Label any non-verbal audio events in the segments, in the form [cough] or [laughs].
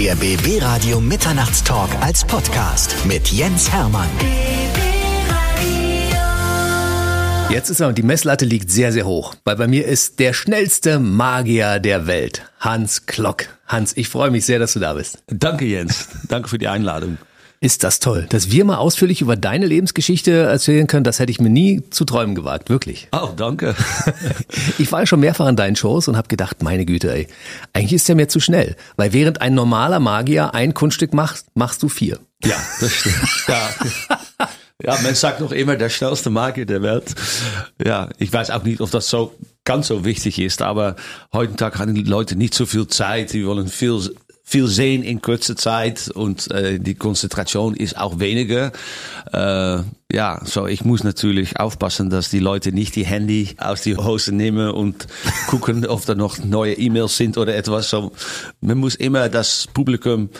Der BB Radio Mitternachtstalk als Podcast mit Jens Hermann. Jetzt ist er und die Messlatte liegt sehr, sehr hoch, weil bei mir ist der schnellste Magier der Welt, Hans Klock. Hans, ich freue mich sehr, dass du da bist. Danke, Jens. Danke für die Einladung. Ist das toll, dass wir mal ausführlich über deine Lebensgeschichte erzählen können, das hätte ich mir nie zu träumen gewagt, wirklich. Oh, danke. [laughs] Ich war ja schon mehrfach an deinen Shows und habe gedacht, meine Güte, ey, eigentlich ist der mir zu schnell, weil während ein normaler Magier ein Kunststück macht, machst du vier. Ja, das stimmt. Ja. Ja, man sagt noch immer der schnellste Magier der Welt. Ja, ich weiß auch nicht, ob das so ganz so wichtig ist, aber heutzutage haben die Leute nicht so viel Zeit. Die wollen viel viel sehen in kurzer Zeit und äh, die Konzentration ist auch weniger. Äh, ja, so ich muss natürlich aufpassen, dass die Leute nicht die Handy aus die Hose nehmen und gucken, ob da noch [laughs] neue E-Mails sind oder etwas. So, man muss immer das Publikum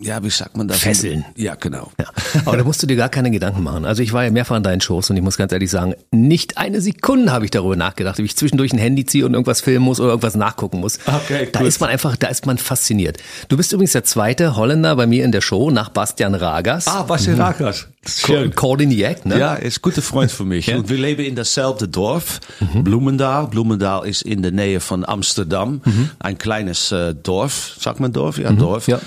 ja, wie sagt man das? Fesseln. Ja, genau. Ja. Aber da musst du dir gar keine Gedanken machen. Also ich war ja mehrfach an deinen Shows und ich muss ganz ehrlich sagen, nicht eine Sekunde habe ich darüber nachgedacht, ob ich zwischendurch ein Handy ziehe und irgendwas filmen muss oder irgendwas nachgucken muss. Okay, da gut. ist man einfach, da ist man fasziniert. Du bist übrigens der zweite Holländer bei mir in der Show nach Bastian Ragas. Ah, Bastian Mhm. Ragas. Schön. Coordiniac, ne? Ja, ist ein guter Freund für mich. Und wir leben in dasselbe Dorf, Bloemendaal. Bloemendaal ist in der Nähe von Amsterdam. Ein kleines äh, Dorf, sagt man Dorf? Ja, Dorf. ja.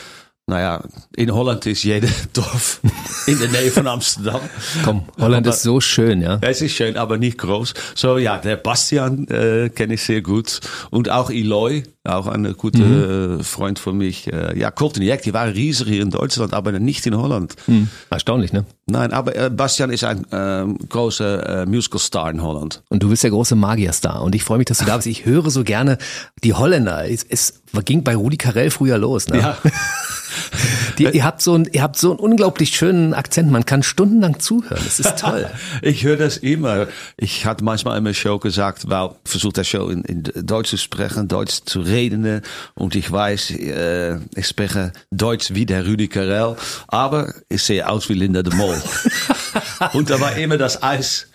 Naja, in Holland ist jeder [laughs] Dorf in der Nähe von Amsterdam. Komm, Holland Aber- ist so schön, ja. Es ist schön, aber nicht groß. So, ja, der Bastian äh, kenne ich sehr gut. Und auch Eloy, auch ein guter äh, Freund von mich. Äh, ja, Courtney die waren riesig hier in Deutschland, aber nicht in Holland. Erstaunlich, ne? Nein, aber äh, Bastian ist ein ähm, großer äh, Musical-Star in Holland. Und du bist der große Magierstar. Und ich freue mich, dass du da bist. Ich höre so gerne die Holländer. Es, es ging bei Rudi Carell früher los. Ne? Ja. [laughs] Die, ihr, habt so ein, ihr habt so einen unglaublich schönen Akzent. Man kann stundenlang zuhören. Das ist toll. [laughs] Ich höre das immer. Ich hatte manchmal in meiner Show gesagt, weil ich versuche das Show in, in Deutsch zu sprechen, Deutsch zu reden. Und ich weiß, äh, ich spreche Deutsch wie der Rudi Carell, aber ich sehe aus wie Linda de Mol. [laughs] Und da war immer das Eis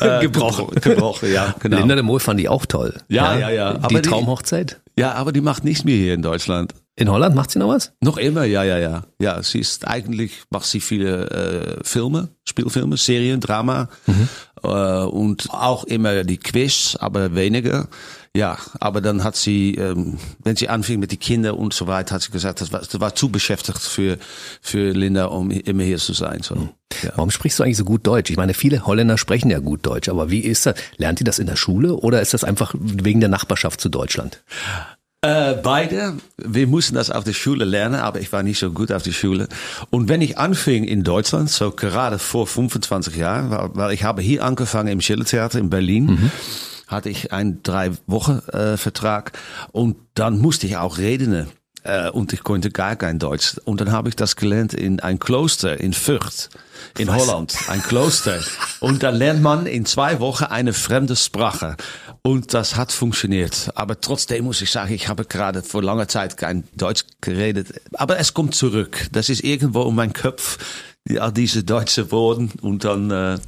äh, [laughs] gebrochen. gebrochen, ja, genau. Linda de Mol fand ich auch toll. Ja, ja, ja. Die Aber die- Traumhochzeit. Ja, aber die macht nichts mehr hier in Deutschland. In Holland macht sie noch was? Noch immer, ja, ja, ja. Ja, sie ist eigentlich, macht sie viele äh, Filme, Spielfilme, Serien, Drama äh, und auch immer die Quiz, aber weniger. Ja, aber dann hat sie, ähm, wenn sie anfing mit den Kindern und so weiter, hat sie gesagt, das war, das war zu beschäftigt für, für Linda, um immer hier zu sein. So. Ja. Warum sprichst du eigentlich so gut Deutsch? Ich meine, viele Holländer sprechen ja gut Deutsch, aber wie ist das? Lernt ihr das in der Schule oder ist das einfach wegen der Nachbarschaft zu Deutschland? Äh, beide. Wir mussten das auf der Schule lernen, aber ich war nicht so gut auf der Schule. Und wenn ich anfing in Deutschland, so gerade vor 25 Jahren, weil, weil ich habe hier angefangen im Schillertheater in Berlin, hatte ich einen drei Wochen äh, und dann musste ich auch reden. Äh, und ich konnte gar kein Deutsch. Und dann habe ich das gelernt in ein Kloster in Fürth in Holland, ein Kloster. Und dann lernt man in zwei Wochen eine fremde Sprache. Und das hat funktioniert. Aber trotzdem muss ich sagen, ich habe gerade vor langer Zeit kein Deutsch geredet. Aber es kommt zurück. Das ist irgendwo um meinen Kopf, all diese deutsche Worte. Und dann äh,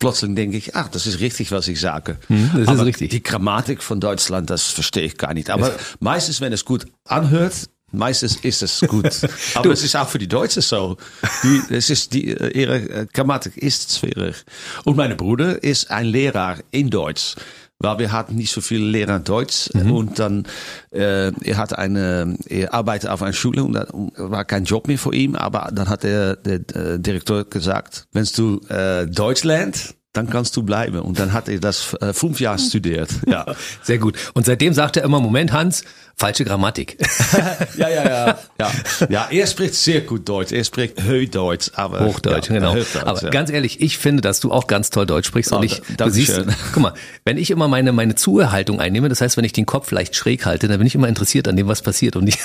plötzlich denke ich, ach, das ist richtig, was ich sage. das ist Aber richtig. Die Grammatik von Deutschland, das verstehe ich gar nicht. Aber meistens, wenn es gut anhört, meistens ist es gut. Aber es ist auch für die Deutschen so. Die, es ist die, äh, ihre äh, Grammatik ist schwierig. Und mein Bruder ist ein Lehrer in Deutsch. Weil wir hatten nicht so viele Lehrer Deutsch und dann äh, er hat eine er arbeitet auf einer Schule und da war kein Job mehr für ihn, aber dann hat der, der äh, Direktor gesagt, wenn du äh, Deutsch lernst, dann kannst du bleiben. Und dann hat er das äh, fünf Jahre studiert. Ja. [laughs] Sehr gut. Und seitdem sagt er immer, Moment, Hans, falsche Grammatik. [laughs] ja, ja, ja, ja. Ja, er spricht sehr gut Deutsch. Er spricht Höchdeutsch, aber Hochdeutsch, ja, genau. Hochdeutsch, Aber ja. ganz ehrlich, ich finde, dass du auch ganz toll Deutsch sprichst. Oh, und ich, da- du siehst, schön. [laughs] guck mal, wenn ich immer meine, meine Zuhörhaltung einnehme, das heißt, wenn ich den Kopf leicht schräg halte, dann bin ich immer interessiert an dem, was passiert. Und ich,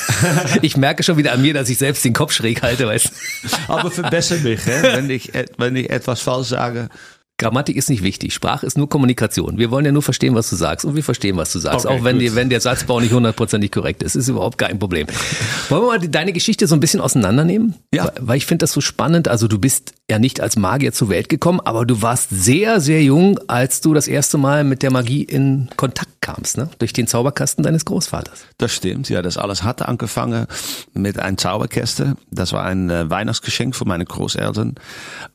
ich merke schon wieder an mir, dass ich selbst den Kopf schräg halte, weißt du? aber verbessere mich? Wenn, ich, wenn ich etwas falsch sage. Grammatik ist nicht wichtig. Sprache ist nur Kommunikation. Wir wollen ja nur verstehen, was du sagst und wir verstehen, was du sagst. Okay, auch wenn, die, wenn der Satzbau nicht hundertprozentig korrekt ist. Ist überhaupt kein Problem. Wollen wir mal die, deine Geschichte so ein bisschen auseinandernehmen? Ja. Weil, weil ich finde das so spannend. Also du bist ja nicht als Magier zur Welt gekommen, aber du warst sehr, sehr jung, als du das erste Mal mit der Magie in Kontakt kamst, ne? Durch den Zauberkasten deines Großvaters. Das stimmt, ja, das alles hat angefangen mit einem Zauberkäste. Das war ein äh, Weihnachtsgeschenk von meinen Großeltern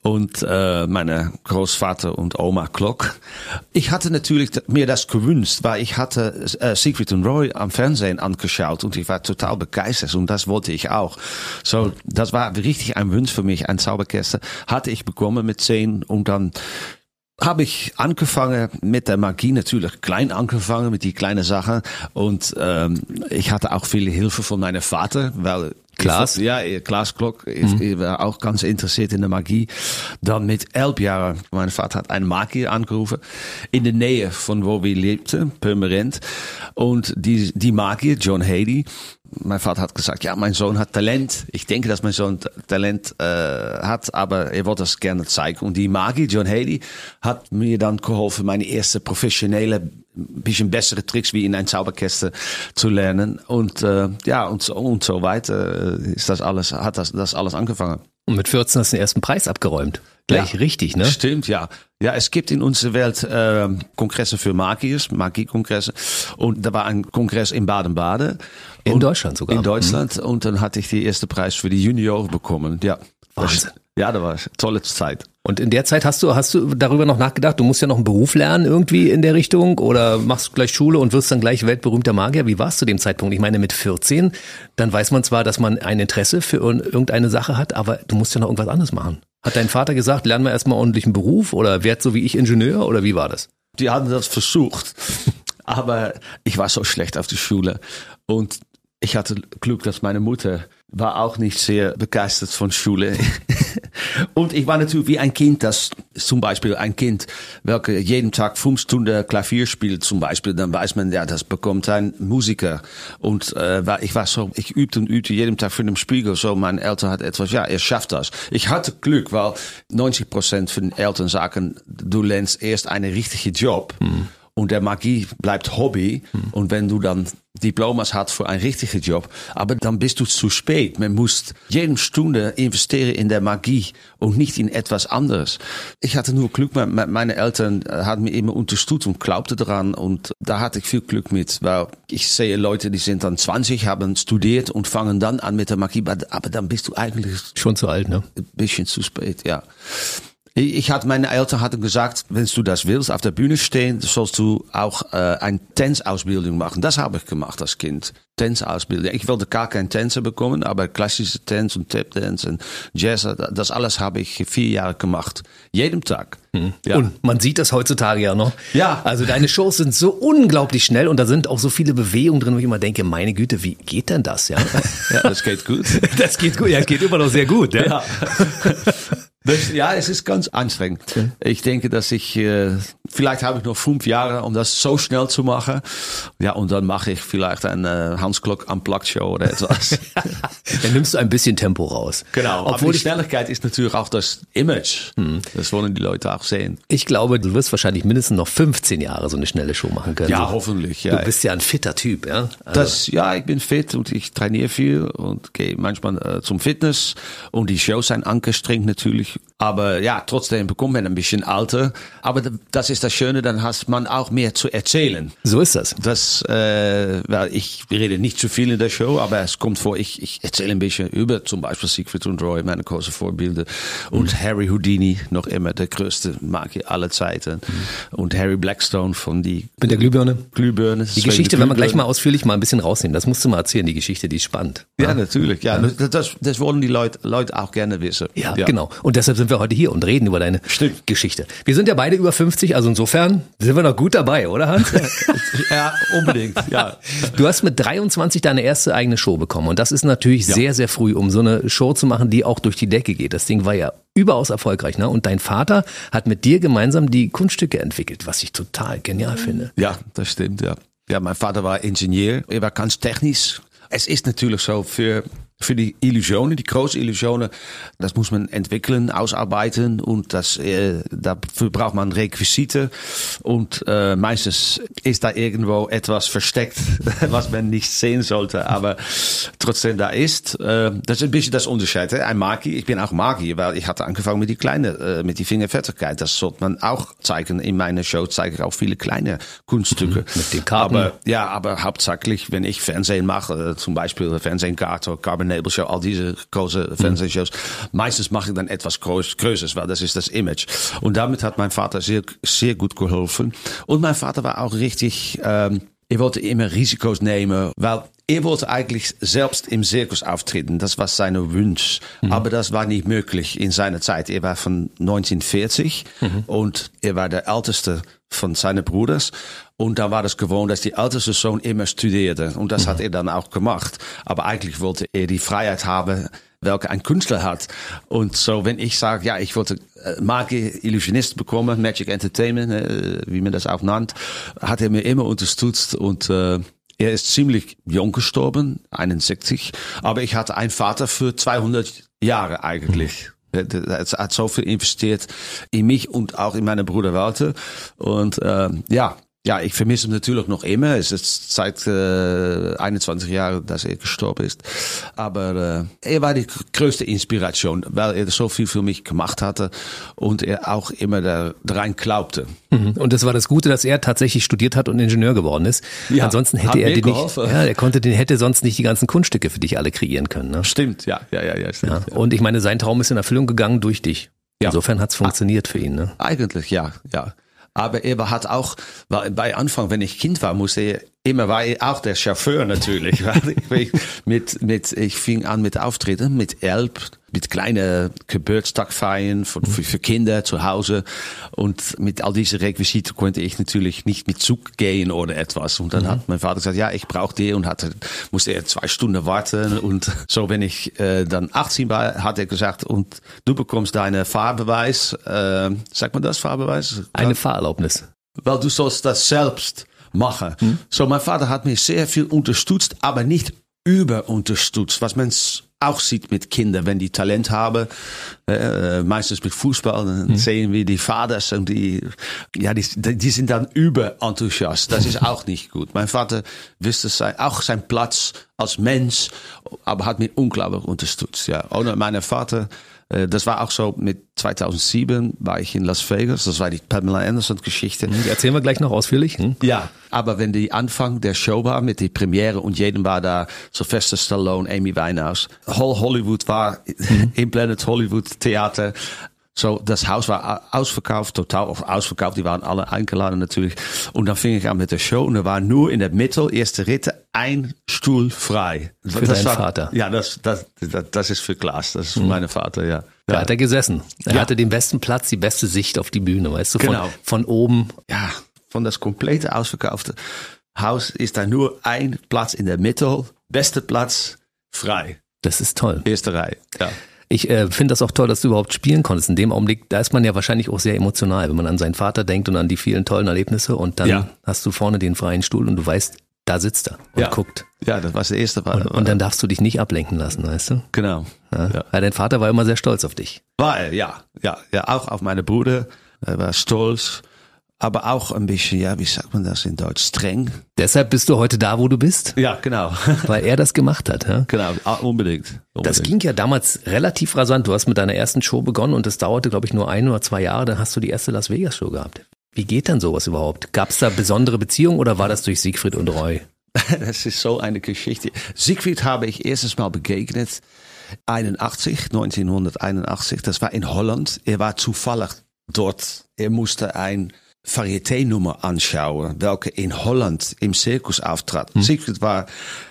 und äh, meine Großvater und Oma Klock. Ich hatte natürlich mir das gewünscht, weil ich hatte äh, Secret und Roy am Fernsehen angeschaut und ich war total begeistert und das wollte ich auch. So, das war richtig ein Wunsch für mich, ein Zauberkäste. Hatte ich bekommen mit zehn und dann habe ich angefangen mit der Magie natürlich klein angefangen mit die kleinen Sachen und ähm, ich hatte auch viel Hilfe von meinem Vater, weil Klaas? ja, Klaas ich war auch ganz interessiert in der Magie. Dann mit elf Jahren, mein Vater hat einen Magier angerufen in der Nähe von wo wir lebten, Purmerend und die die Magier John Haley mein Vater hat gesagt, ja, mein Sohn hat Talent. Ich denke, dass mein Sohn Talent äh, hat, aber er wollte das gerne zeigen. Und die Magie, John Haley, hat mir dann geholfen, meine erste professionelle, bisschen bessere Tricks wie in ein Zauberkäste zu lernen. Und äh, ja, und so, und so weiter ist das alles, hat das, das alles angefangen. Und mit 14 hast du den ersten Preis abgeräumt. Gleich Ja. richtig, ne? Stimmt, ja. Ja, es gibt in unserer Welt äh, Kongresse für Magiers, Magiekongresse. Und da war ein Kongress in Baden-Baden. In Deutschland sogar. In Deutschland. Und dann hatte ich die erste Preis für die Junioren bekommen. Ja. Wahnsinn. Ja, das war eine tolle Zeit. Und in der Zeit hast du, hast du darüber noch nachgedacht, du musst ja noch einen Beruf lernen irgendwie in der Richtung oder machst gleich Schule und wirst dann gleich weltberühmter Magier. Wie warst du zu dem Zeitpunkt? Ich meine, mit 14, dann weiß man zwar, dass man ein Interesse für ir- irgendeine Sache hat, aber du musst ja noch irgendwas anderes machen. Hat dein Vater gesagt, lern mal erstmal ordentlich einen Beruf oder werd so wie ich Ingenieur oder wie war das? Die haben das versucht. Aber ich war so schlecht auf die Schule. Und ich hatte Glück, dass meine Mutter war auch nicht sehr begeistert von Schule. [laughs] Und ich war natürlich wie ein Kind, das zum Beispiel ein Kind, welke jeden Tag fünf Stunden Klavier spielt zum Beispiel, dann weiß man, ja, das bekommt ein Musiker. Und äh, war- ich war so, ich übte und übte jeden Tag für den Spiegel, so mein Eltern hat etwas, ja, er schafft das. Ich hatte Glück, weil 90 Prozent von den Eltern sagen, du lernst erst einen richtigen Job. Und der Magie bleibt Hobby. Und wenn du dann Diplomas hast für einen richtigen Job, aber dann bist du zu spät. Man muss jede Stunde investieren in der Magie und nicht in etwas anderes. Ich hatte nur Glück, me- me- meine Eltern haben mir immer unterstützt und glaubte daran und da hatte ich viel Glück mit, weil ich sehe Leute, die sind dann 20, haben studiert und fangen dann an mit der Magie, aber aber dann bist du eigentlich Schon zu alt, ne? ein bisschen zu spät, ja. Ich hatte, meine Eltern hatten gesagt, wenn du das willst, auf der Bühne stehen, sollst du auch äh, eine Tänzausbildung machen. Das habe ich gemacht als Kind. Tänzausbildung. Ich wollte gar kein Tänzer bekommen, aber klassische Tanz und Tapdance und Jazz, das alles habe ich vier Jahre gemacht. Jeden Tag. Ja. Und man sieht das heutzutage ja noch. Ja. Also deine Shows sind so unglaublich schnell und da sind auch so viele Bewegungen drin, wo ich immer denke, meine Güte, wie geht denn das, ja? [laughs] ja, das geht gut. [laughs] Das geht gut, ja, es geht immer noch sehr gut, ja. Ja. [laughs] Das, ja, es ist ganz anstrengend. Ich denke, dass ich, äh, vielleicht habe ich noch fünf Jahre, um das so schnell zu machen. Ja, und dann mache ich vielleicht eine Hans Klock Unplugged Show oder etwas. [laughs] Dann nimmst du ein bisschen Tempo raus. genau. Obwohl Aber die Schnelligkeit ist natürlich auch das Image. Das wollen die Leute auch sehen. ich glaube, du wirst wahrscheinlich mindestens noch 15 Jahre so eine schnelle Show machen können. Ja, so. hoffentlich. Ja. Du bist ja ein fitter Typ, ja. Also, Das, ja, ich bin fit und ich trainiere viel und gehe manchmal äh, zum Fitness und die Shows sind angestrengt natürlich. Aber ja, trotzdem bekommt man ein bisschen alter. Aber das ist das Schöne, dann hat man auch mehr zu erzählen. so ist das. Das, äh, weil ich rede nicht zu viel in der Show, aber es kommt vor, ich, ich erzähle ein bisschen über zum Beispiel Siegfried und Roy, meine großen Vorbilder. Und Harry Houdini, noch immer der größte Magier aller Zeiten. Und Harry Blackstone von die Mit der Glühbirne. Glühbirne. Die Geschichte werden wir gleich mal ausführlich mal ein bisschen rausnehmen. Das musst du mal erzählen, die Geschichte, die ist spannend. Ja, natürlich. Ja, das, das wollen die Leute, Leute auch gerne wissen. Ja, genau. Und deshalb sind wir heute hier und reden über deine Stimmt. Geschichte. Wir sind ja beide über 50, also insofern sind wir noch gut dabei, oder Hans? Ja, unbedingt. Ja. [laughs] Du hast mit 23 deine erste eigene Show bekommen und das ist natürlich sehr, sehr früh, um so eine Show zu machen, die auch durch die Decke geht. Das Ding war ja überaus erfolgreich, ne? Und dein Vater hat mit dir gemeinsam die Kunststücke entwickelt, was ich total genial finde. ja, das stimmt. Ja. ja, mein Vater war Ingenieur. Er war ganz technisch. Es ist natürlich so für für die Illusionen, die großen Illusionen, das muss man entwickeln, ausarbeiten und das, äh, dafür braucht man Requisite und äh, meistens ist da irgendwo etwas versteckt, [laughs] was man nicht sehen sollte, aber trotzdem da ist. Äh, das ist ein bisschen das Unterschied. Ein Magier, ich bin auch Magier, weil ich hatte angefangen mit die kleine, äh, mit die Fingerfertigkeit. Das sollte man auch zeigen. In meiner Show zeige ich auch viele kleine Kunststücke. Mit den Karten. Aber ja, aber hauptsächlich, wenn ich Fernsehen mache, zum Beispiel Fernsehkarte, Carbon Nebel Show, all diese große Fernsehshows, meistens mache ich dann etwas Größeres, weil das ist das Image. Und damit hat mein Vater sehr, sehr gut geholfen. Und mein Vater war auch richtig, ähm, er wollte immer Risiko's nehmen, weil er wollte eigentlich selbst im Zirkus auftreten. Das war seine Wunsch. Mhm. Aber das war nicht möglich in seiner Zeit. Er war von 1940 mhm. und er war der älteste von seinen Bruders. Und da war das gewohnt, dass die älteste Sohn immer studierte. Und das mhm. hat er dann auch gemacht. Aber eigentlich wollte er die Freiheit haben, welke ein Künstler hat. Und so, wenn ich sage, ja, ich wollte äh, Magie Illusionist bekommen, Magic Entertainment, äh, wie man das auch nannt, hat er mir immer unterstützt und äh, er ist ziemlich jung gestorben, 61, aber ich hatte einen Vater für 200 Jahre eigentlich. Er hat so viel investiert in mich und auch in meine Bruder Walter. Und äh, ja, ja, ich vermisse ihn natürlich noch immer. Es ist seit äh, 21 Jahren, dass er gestorben ist. Aber äh, er war die größte Inspiration, weil er so viel für mich gemacht hatte und er auch immer da rein glaubte. Mhm. Und das war das Gute, dass er tatsächlich studiert hat und Ingenieur geworden ist. Ja, Ansonsten hätte er den nicht, ja, er konnte den hätte sonst nicht die ganzen Kunststücke für dich alle kreieren können. Ne? Stimmt, ja, ja, ja, ja, stimmt, ja. Und ich meine, sein Traum ist in Erfüllung gegangen durch dich. Ja. Insofern hat's funktioniert für ihn. Ne? Eigentlich, ja, ja. Aber er hat auch, bei Anfang, wenn ich Kind war, musste immer war auch der Chauffeur natürlich. [laughs] ich, mit, mit, ich fing an mit Auftritten, mit Elb, mit kleinen Geburtstagfeiern für, für, für Kinder zu Hause. Und mit all diese Requisiten konnte ich natürlich nicht mit Zug gehen oder etwas. Und dann mhm. hat mein Vater gesagt, ja, ich brauche die und hatte, musste er zwei Stunden warten. Und [laughs] so, wenn ich äh, dann 18 war, hat er gesagt, und du bekommst deine Fahrbeweis, äh, sagt man das, Fahrbeweis? Eine Fahrerlaubnis. Weil du sollst das selbst machen. Hm? So, mein Vater hat mich sehr viel unterstützt, aber nicht überunterstützt, was man auch sieht mit Kindern, wenn die Talent haben, äh, meistens mit Fußball, dann hm. sehen wir die Vaters und die, ja, die, die sind dann überenthusiast. Das ist auch nicht gut. Mein Vater wusste sein, auch sein Platz als Mensch, aber hat mich unglaublich unterstützt. Ja, ohne meinen Vater das war auch so mit 2007 war ich in Las Vegas. Das war die Pamela Anderson Geschichte. Die erzählen wir gleich noch ausführlich. Hm? Ja, aber wenn die Anfang der Show war mit der Premiere und jedem war da Sylvester Stallone, Amy Winehouse. Whole Hollywood war mhm. [laughs] im Planet Hollywood Theater. So, das Haus war ausverkauft, total ausverkauft. Die waren alle eingeladen natürlich. Und dann fing ich an mit der Show und da war nur in der Mitte, erste Ritte, ein Stuhl frei. Für das war, Vater. Ja, das, das, das, das ist für Klaas. Das ist für mhm. meinen Vater, ja. Da hat er gesessen. Er ja. hatte den besten Platz, die beste Sicht auf die Bühne, weißt du, von, genau. von oben. Ja, von das komplette ausverkaufte Haus ist da nur ein Platz in der Mitte, beste Platz frei. Das ist toll. Erste Reihe, ja. Ich äh, finde das auch toll, dass du überhaupt spielen konntest. In dem Augenblick, da ist man ja wahrscheinlich auch sehr emotional, wenn man an seinen Vater denkt und an die vielen tollen Erlebnisse und dann ja. hast du vorne den freien Stuhl und du weißt, da sitzt er und ja. guckt. Ja, das war das erste Mal. Und, und, dann darfst du dich nicht ablenken lassen, weißt du? Genau. Ja. ja. Weil dein Vater war immer sehr stolz auf dich. War er, ja. Ja, ja, auch auf meine Bruder. Er war stolz aber auch ein bisschen, ja, wie sagt man das in Deutsch, streng. Deshalb bist du heute da, wo du bist? Ja, genau. [laughs] Weil er das gemacht hat, ja? Genau, ah, unbedingt, unbedingt. Das ging ja damals relativ rasant. Du hast mit deiner ersten Show begonnen und das dauerte, glaube ich, nur ein oder zwei Jahre, dann hast du die erste Las Vegas Show gehabt. Wie geht dann sowas überhaupt? Gab es da besondere Beziehungen oder war das durch Siegfried und Roy? [laughs] Das ist so eine Geschichte. Siegfried habe ich erstes Mal begegnet, 81, 1981. Das war in Holland. Er war zufällig dort. Er musste ein Varieté-Nummer anschauen, welke in Holland im Zirkus auftrat. Hm. Siegfried war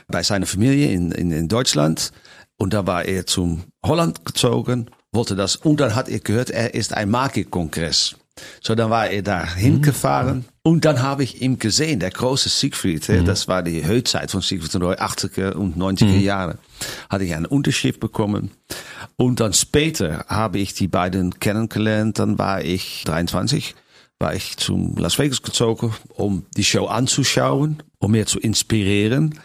bei seiner Familie in, in, in Deutschland und da war er zum Holland gezogen, wollte das und dann hat er gehört, er ist ein Magikkongress. So, dann war er da hingefahren. Und dann habe ich ihn gesehen, der große Siegfried. Mhm. Das war die Höchzeit von Siegfried in den 80er und 90er mhm. Jahre. Hatte ich eine Unterschrift bekommen. Und dann später habe ich die beiden kennengelernt. Dann war ich 23 war ich zum Las Vegas gezogen, um die Show anzuschauen, um mir zu inspirieren.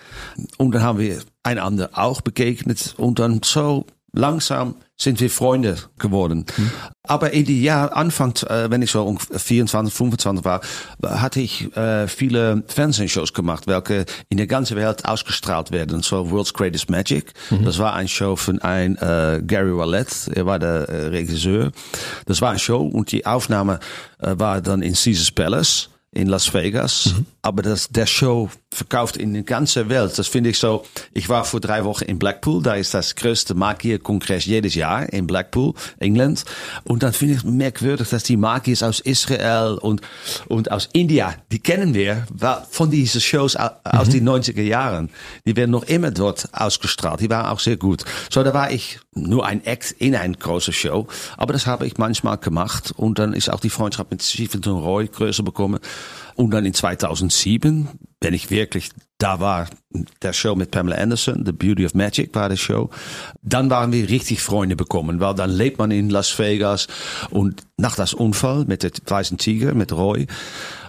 Und dann haben wir einander auch begegnet und dann so langsam sind wir Freunde geworden. Mhm. Aber in die Jahr Anfang, äh, wenn ich so um 24, 25 war, hatte ich äh, viele Fernsehshows gemacht, welche in der ganzen Welt ausgestrahlt werden. So World's Greatest Magic. Mhm. Das war ein Show von ein äh, Gary Wallet, er war der äh, Regisseur. Das war eine Show und die Aufnahme äh, war dann in Caesars Palace in Las Vegas. Mhm. Aber das, der Show verkauft in der ganzen Welt. Das finde ich so. Ich war vor drei Wochen in Blackpool. Da ist das größte Magierkongress jedes Jahr in Blackpool, England. Und dann finde ich merkwürdig, dass die Magiers aus Israel und, und aus India, die kennen wir von diesen Shows aus mhm. den 90er Jahren. Die werden noch immer dort ausgestrahlt. Die waren auch sehr gut. So, da war ich nur ein Act in eine große Show. Aber das habe ich manchmal gemacht. Und dann ist auch die Freundschaft mit Stephen Roy größer bekommen. Und dann in 2007, wenn ich wirklich da war, der Show mit Pamela Anderson, The Beauty of Magic war die Show. Dann waren wir richtig Freunde bekommen, weil dann lebt man in Las Vegas und nach das Unfall mit der Weißen Tiger, mit Roy,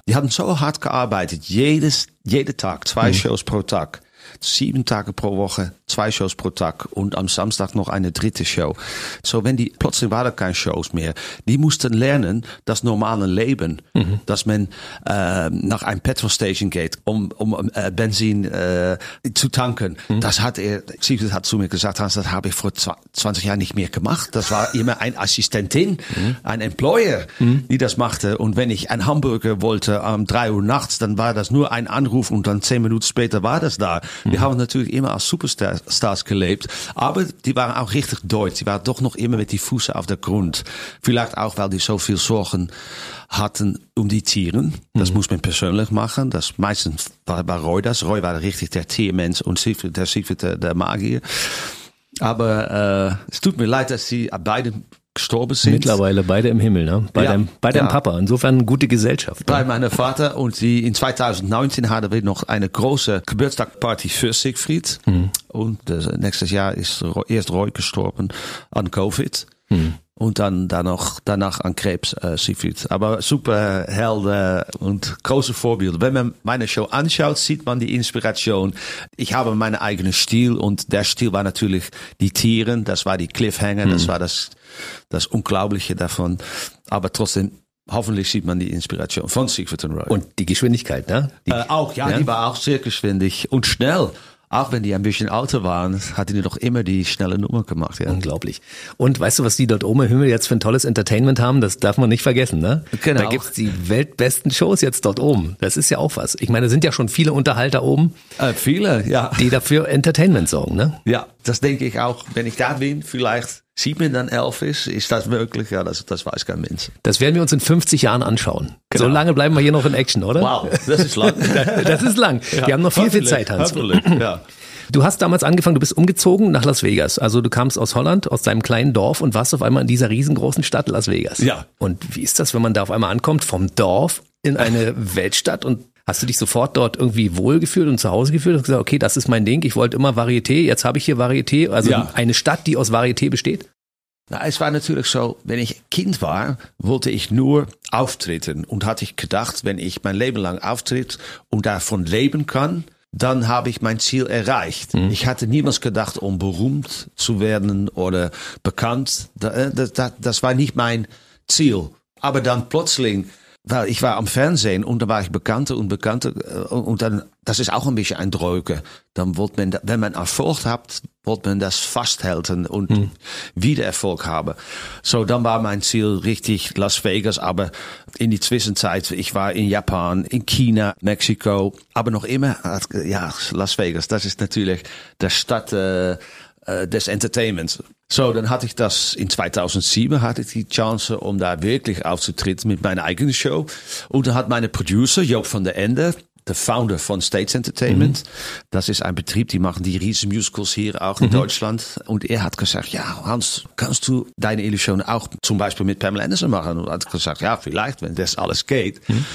die haben so hart gearbeitet, jedes, jeden Tag, zwei mhm. Shows pro Tag sieben Tage pro Woche, zwei Shows pro Tag und am Samstag noch eine dritte Show. So, wenn die, plötzlich waren keine Shows mehr. Die mussten lernen, das normale Leben, mhm. dass man äh, nach einem Petrolstation geht, um, um äh, Benzin äh, zu tanken. Mhm. Das hat er, Siegfried hat zu mir gesagt, Hans, das habe ich vor 20 Jahren nicht mehr gemacht. Das war immer ein Assistentin, mhm. ein Employer, mhm. die das machte. Und wenn ich ein Hamburger wollte um drei Uhr nachts, dann war das nur ein Anruf und dann zehn Minuten später war das da. Wir haben natürlich immer als Superstars gelebt, aber die waren auch richtig deutsch. Die waren doch noch immer mit die Füße auf der Grund. Vielleicht auch, weil die so viel Sorgen hatten um die Tieren. Das mhm. muss man persönlich machen. Das meistens war bei Roy das. Roy war richtig der Tiermensch und Siegfried, der Siegfried der, der Magier. Aber äh, es tut mir leid, dass sie beide gestorben sind. Mittlerweile beide im Himmel, ne? Bei, ja, deinem, bei deinem ja. Papa. Insofern gute Gesellschaft. Bei ne? meinem Vater und sie in 2019 hatten wir noch eine große Geburtstagsparty für Siegfried. Mhm. Und das, nächstes Jahr ist erst Roy gestorben an Covid. Mhm. Und dann, noch, danach an Krebs, äh, Siegfried. Aber super Helde und große Vorbilder. Wenn man meine Show anschaut, sieht man die Inspiration. Ich habe meinen eigenen Stil und der Stil war natürlich die Tieren, das war die Cliffhanger, mhm. das war das das Unglaubliche davon. Aber trotzdem, hoffentlich sieht man die Inspiration von Siegfried und Roy. Und die Geschwindigkeit, ne? Die, äh, auch, ja, ja, die war auch sehr geschwindig und schnell. Auch wenn die ein bisschen älter waren, hatten die doch immer die schnelle Nummer gemacht. Ja. Unglaublich. Und weißt du, was die dort oben im Himmel jetzt für ein tolles Entertainment haben? Das darf man nicht vergessen, ne? Genau. Da gibt's die weltbesten Shows jetzt dort oben. Das ist ja auch was. Ich meine, es sind ja schon viele Unterhalter oben. Äh, viele, ja. Die dafür Entertainment sorgen, ne? Ja, das denke ich auch. Wenn ich da bin, vielleicht Sieht man dann Elvis? Ist das möglich? Ja, das, das weiß kein Mensch. Das werden wir uns in 50 Jahren anschauen. Genau. So lange bleiben wir hier noch in Action, oder? Wow, das ist lang. [laughs] das ist lang. Ja, wir haben noch viel, viel Zeit, Hans. Ja. Du hast damals angefangen, du bist umgezogen nach Las Vegas. Also du kamst aus Holland, aus deinem kleinen Dorf und warst auf einmal in dieser riesengroßen Stadt Las Vegas. Ja. Und wie ist das, wenn man da auf einmal ankommt, vom Dorf in eine Weltstadt und Hast du dich sofort dort irgendwie wohlgefühlt und zu Hause gefühlt und gesagt, okay, das ist mein Ding, ich wollte immer Varieté, jetzt habe ich hier Varieté, also ja. eine Stadt, die aus Varieté besteht? Na, es war natürlich so, wenn ich Kind war, wollte ich nur auftreten und hatte ich gedacht, wenn ich mein Leben lang auftritt und davon leben kann, dann habe ich mein Ziel erreicht. Mhm. Ich hatte niemals gedacht, um berühmt zu werden oder bekannt. Das, das, das war nicht mein Ziel. Aber dann plötzlich weil ich war am Fernsehen und da war ich Bekannte und Bekannte und dann, das ist auch ein bisschen ein Dreuke. Dann wollte man, wenn man Erfolg hat, wollte man das festhalten und hm. wieder Erfolg haben. So, dann war mein Ziel richtig Las Vegas, aber in die Zwischenzeit, ich war in Japan, in China, Mexiko, aber noch immer, ja, Las Vegas, das ist natürlich der Stadt, äh, äh, des Entertainments. So, dann hatte ich das in 2007 hatte ich die Chance, um da wirklich aufzutreten mit meiner eigenen Show. Und da hat meine Producer Joop van der Ende, der Founder von States Entertainment. Mhm. Das ist ein Betrieb, die machen die riesen Musicals hier auch in mhm. Deutschland. Und er hat gesagt, ja, Hans, kannst du deine Illusion auch zum Beispiel mit Pamela Anderson machen? Und hat gesagt, ja, vielleicht, wenn das alles geht. Mhm.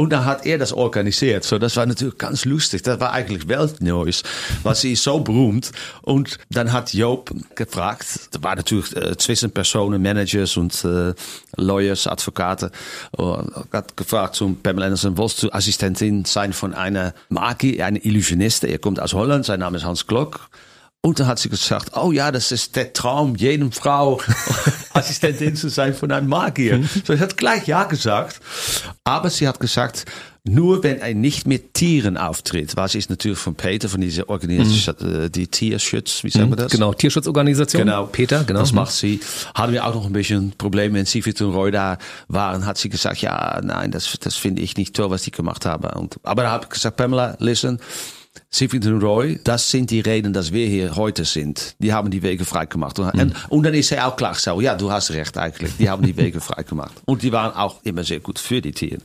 Und dann hat er das organisiert. So, das war natürlich ganz lustig. Das war eigentlich Weltneues, weil sie ist so berühmt. Und dann hat Joop gefragt, da waren natürlich äh, zwischen Personen, Managers und äh, Lawyers, Advokaten, uh, hat gefragt zum Pamela Anderson, willst du Assistentin sein von einer Magie, einer Illusioniste? Er kommt aus Holland, sein Name ist Hans Glock. Und dann hat sie gesagt, oh ja, das ist der Traum, jedem Frau [laughs] Assistentin zu sein von einem Magier. So, ich hat gleich ja gesagt. Aber sie hat gesagt, nur wenn er nicht mit Tieren auftritt. Was ist natürlich von Peter, von dieser Organisation, mhm. die Tierschutz, wie sagen wir das? Genau, Tierschutzorganisation. Genau. Peter, genau. Das macht sie. Hatten wir auch noch ein bisschen Probleme, wenn Siegfried und Roy da waren, hat sie gesagt, ja, nein, das, das finde ich nicht toll, was die gemacht haben. Und, aber da habe ich gesagt, Pamela, listen, Siegfried Roy, das sind die Reden, dass wir hier heute sind. Die haben die Wege freigemacht. Und, mhm. und dann ist er auch klar gesagt, ja, du hast recht eigentlich. Die haben die Wege [laughs] freigemacht. Und die waren auch immer sehr gut für die Tiere.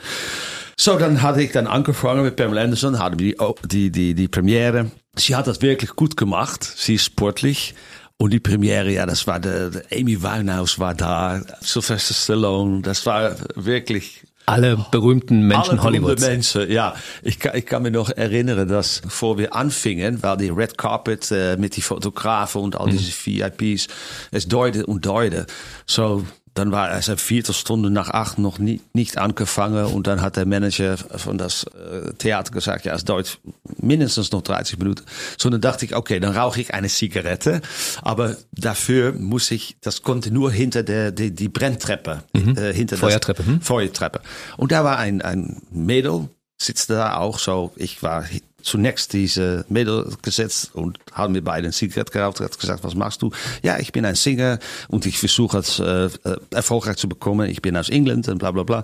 So, dann hatte ich dann angefangen mit Pamela Anderson, hatten wir die, die, die, die Premiere. Sie hat das wirklich gut gemacht. Sie ist sportlich. Und die Premiere, ja, das war der, der Amy Winehouse war da, Sylvester Stallone, das war wirklich alle berühmten Menschen Alle Hollywoods. berühmte Menschen, ja. Ich kann, ich kann mich noch erinnern, dass bevor wir anfingen, war die Red Carpet äh, mit die Fotografen und all diese VIPs, es deutet und deutet. So, dann war es eine Viertelstunde nach acht noch nie, nicht angefangen und dann hat der Manager von das äh, Theater gesagt, ja, es dauert mindestens noch 30 Minuten. So, dann dachte ich, okay, dann rauche ich eine Zigarette, aber dafür muss ich, das konnte nur hinter der, die, die Brenntreppe, Mhm. äh, hinter Feuertreppe, das, hm? Feuertreppe. Und da war ein, ein Mädel, sitzt da auch so, ich war zunächst diese Mädel gesetzt und haben wir beide ein Zigarette hat gesagt, was machst du? Ja, ich bin ein Singer und ich versuche es äh, äh, erfolgreich zu bekommen. Ich bin aus England und bla bla bla.